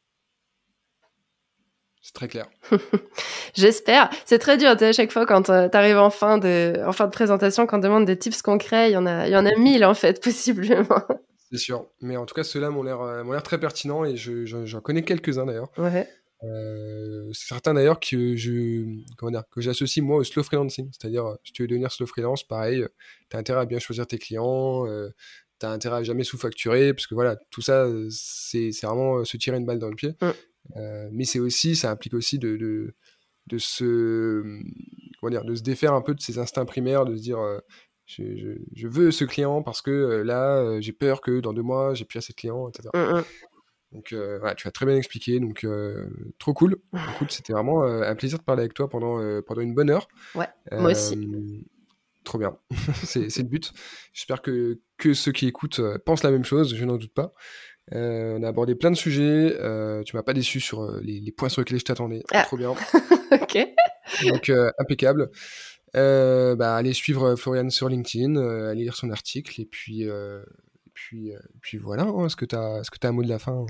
C'est très clair. J'espère. C'est très dur. À chaque fois, quand euh, tu arrives en fin, de, en fin de présentation, quand on demande des tips concrets, il y en a, il y en a mille, en fait, possiblement. C'est sûr. Mais en tout cas, ceux-là m'ont l'air, euh, l'air très pertinents et je, j'en connais quelques-uns d'ailleurs. Ouais. Euh, certains d'ailleurs que je comment dire, que j'associe moi au slow freelancing c'est-à-dire si tu veux devenir slow freelance pareil tu as intérêt à bien choisir tes clients t'as intérêt à jamais sous-facturer, parce que voilà, tout ça, c'est vraiment se tirer une balle dans le pied. Mm. Mais c'est aussi, ça implique aussi de, de, de, se, comment dire, de se défaire un peu de ses instincts primaires, de se dire je, je, veux ce client parce que là, j'ai peur que dans deux mois, j'ai plus assez de clients, etc. Donc euh, tu as très bien expliqué, donc euh, trop cool. C'était vraiment euh, un plaisir de parler avec toi pendant, pendant une bonne heure. Ouais, moi aussi. Trop bien, c'est le but. J'espère que, que ceux qui écoutent pensent la même chose, je n'en doute pas. On a abordé plein de sujets. tu m'as pas déçu sur les, les, points sur lesquels je t'attendais. Ah. Trop bien. ok. Donc impeccable. bah, allez suivre Florian sur LinkedIn, allez lire son article et puis puis, euh, puis voilà, hein. est-ce que tu as, est as, un mot de la fin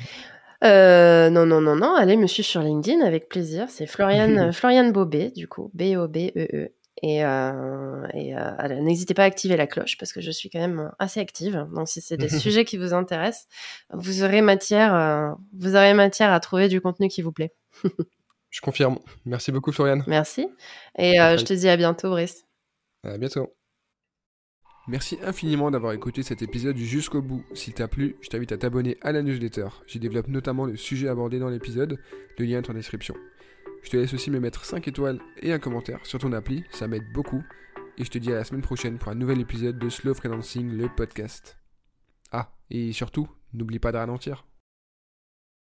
euh, non, non, non, non. Allez me suivre sur LinkedIn avec plaisir. C'est Florian, Florian Bobé, du coup. B-O-B-E-E. Et, euh, et n'hésitez pas à activer la cloche parce que je suis quand même assez active. Donc, si c'est des sujets qui vous intéressent, vous aurez matière, vous aurez matière à trouver du contenu qui vous plaît. je confirme. Merci beaucoup, Florian. Merci. Et je te dis à bientôt, Brice. À bientôt. Merci infiniment d'avoir écouté cet épisode jusqu'au bout. S'il t'a plu, je t'invite à t'abonner à la newsletter. J'y développe notamment le sujet abordé dans l'épisode, le lien est en description. Je te laisse aussi me mettre 5 étoiles et un commentaire sur ton appli, ça m'aide beaucoup. Et je te dis à la semaine prochaine pour un nouvel épisode de Slow Freelancing, le podcast. Ah, et surtout, n'oublie pas de ralentir.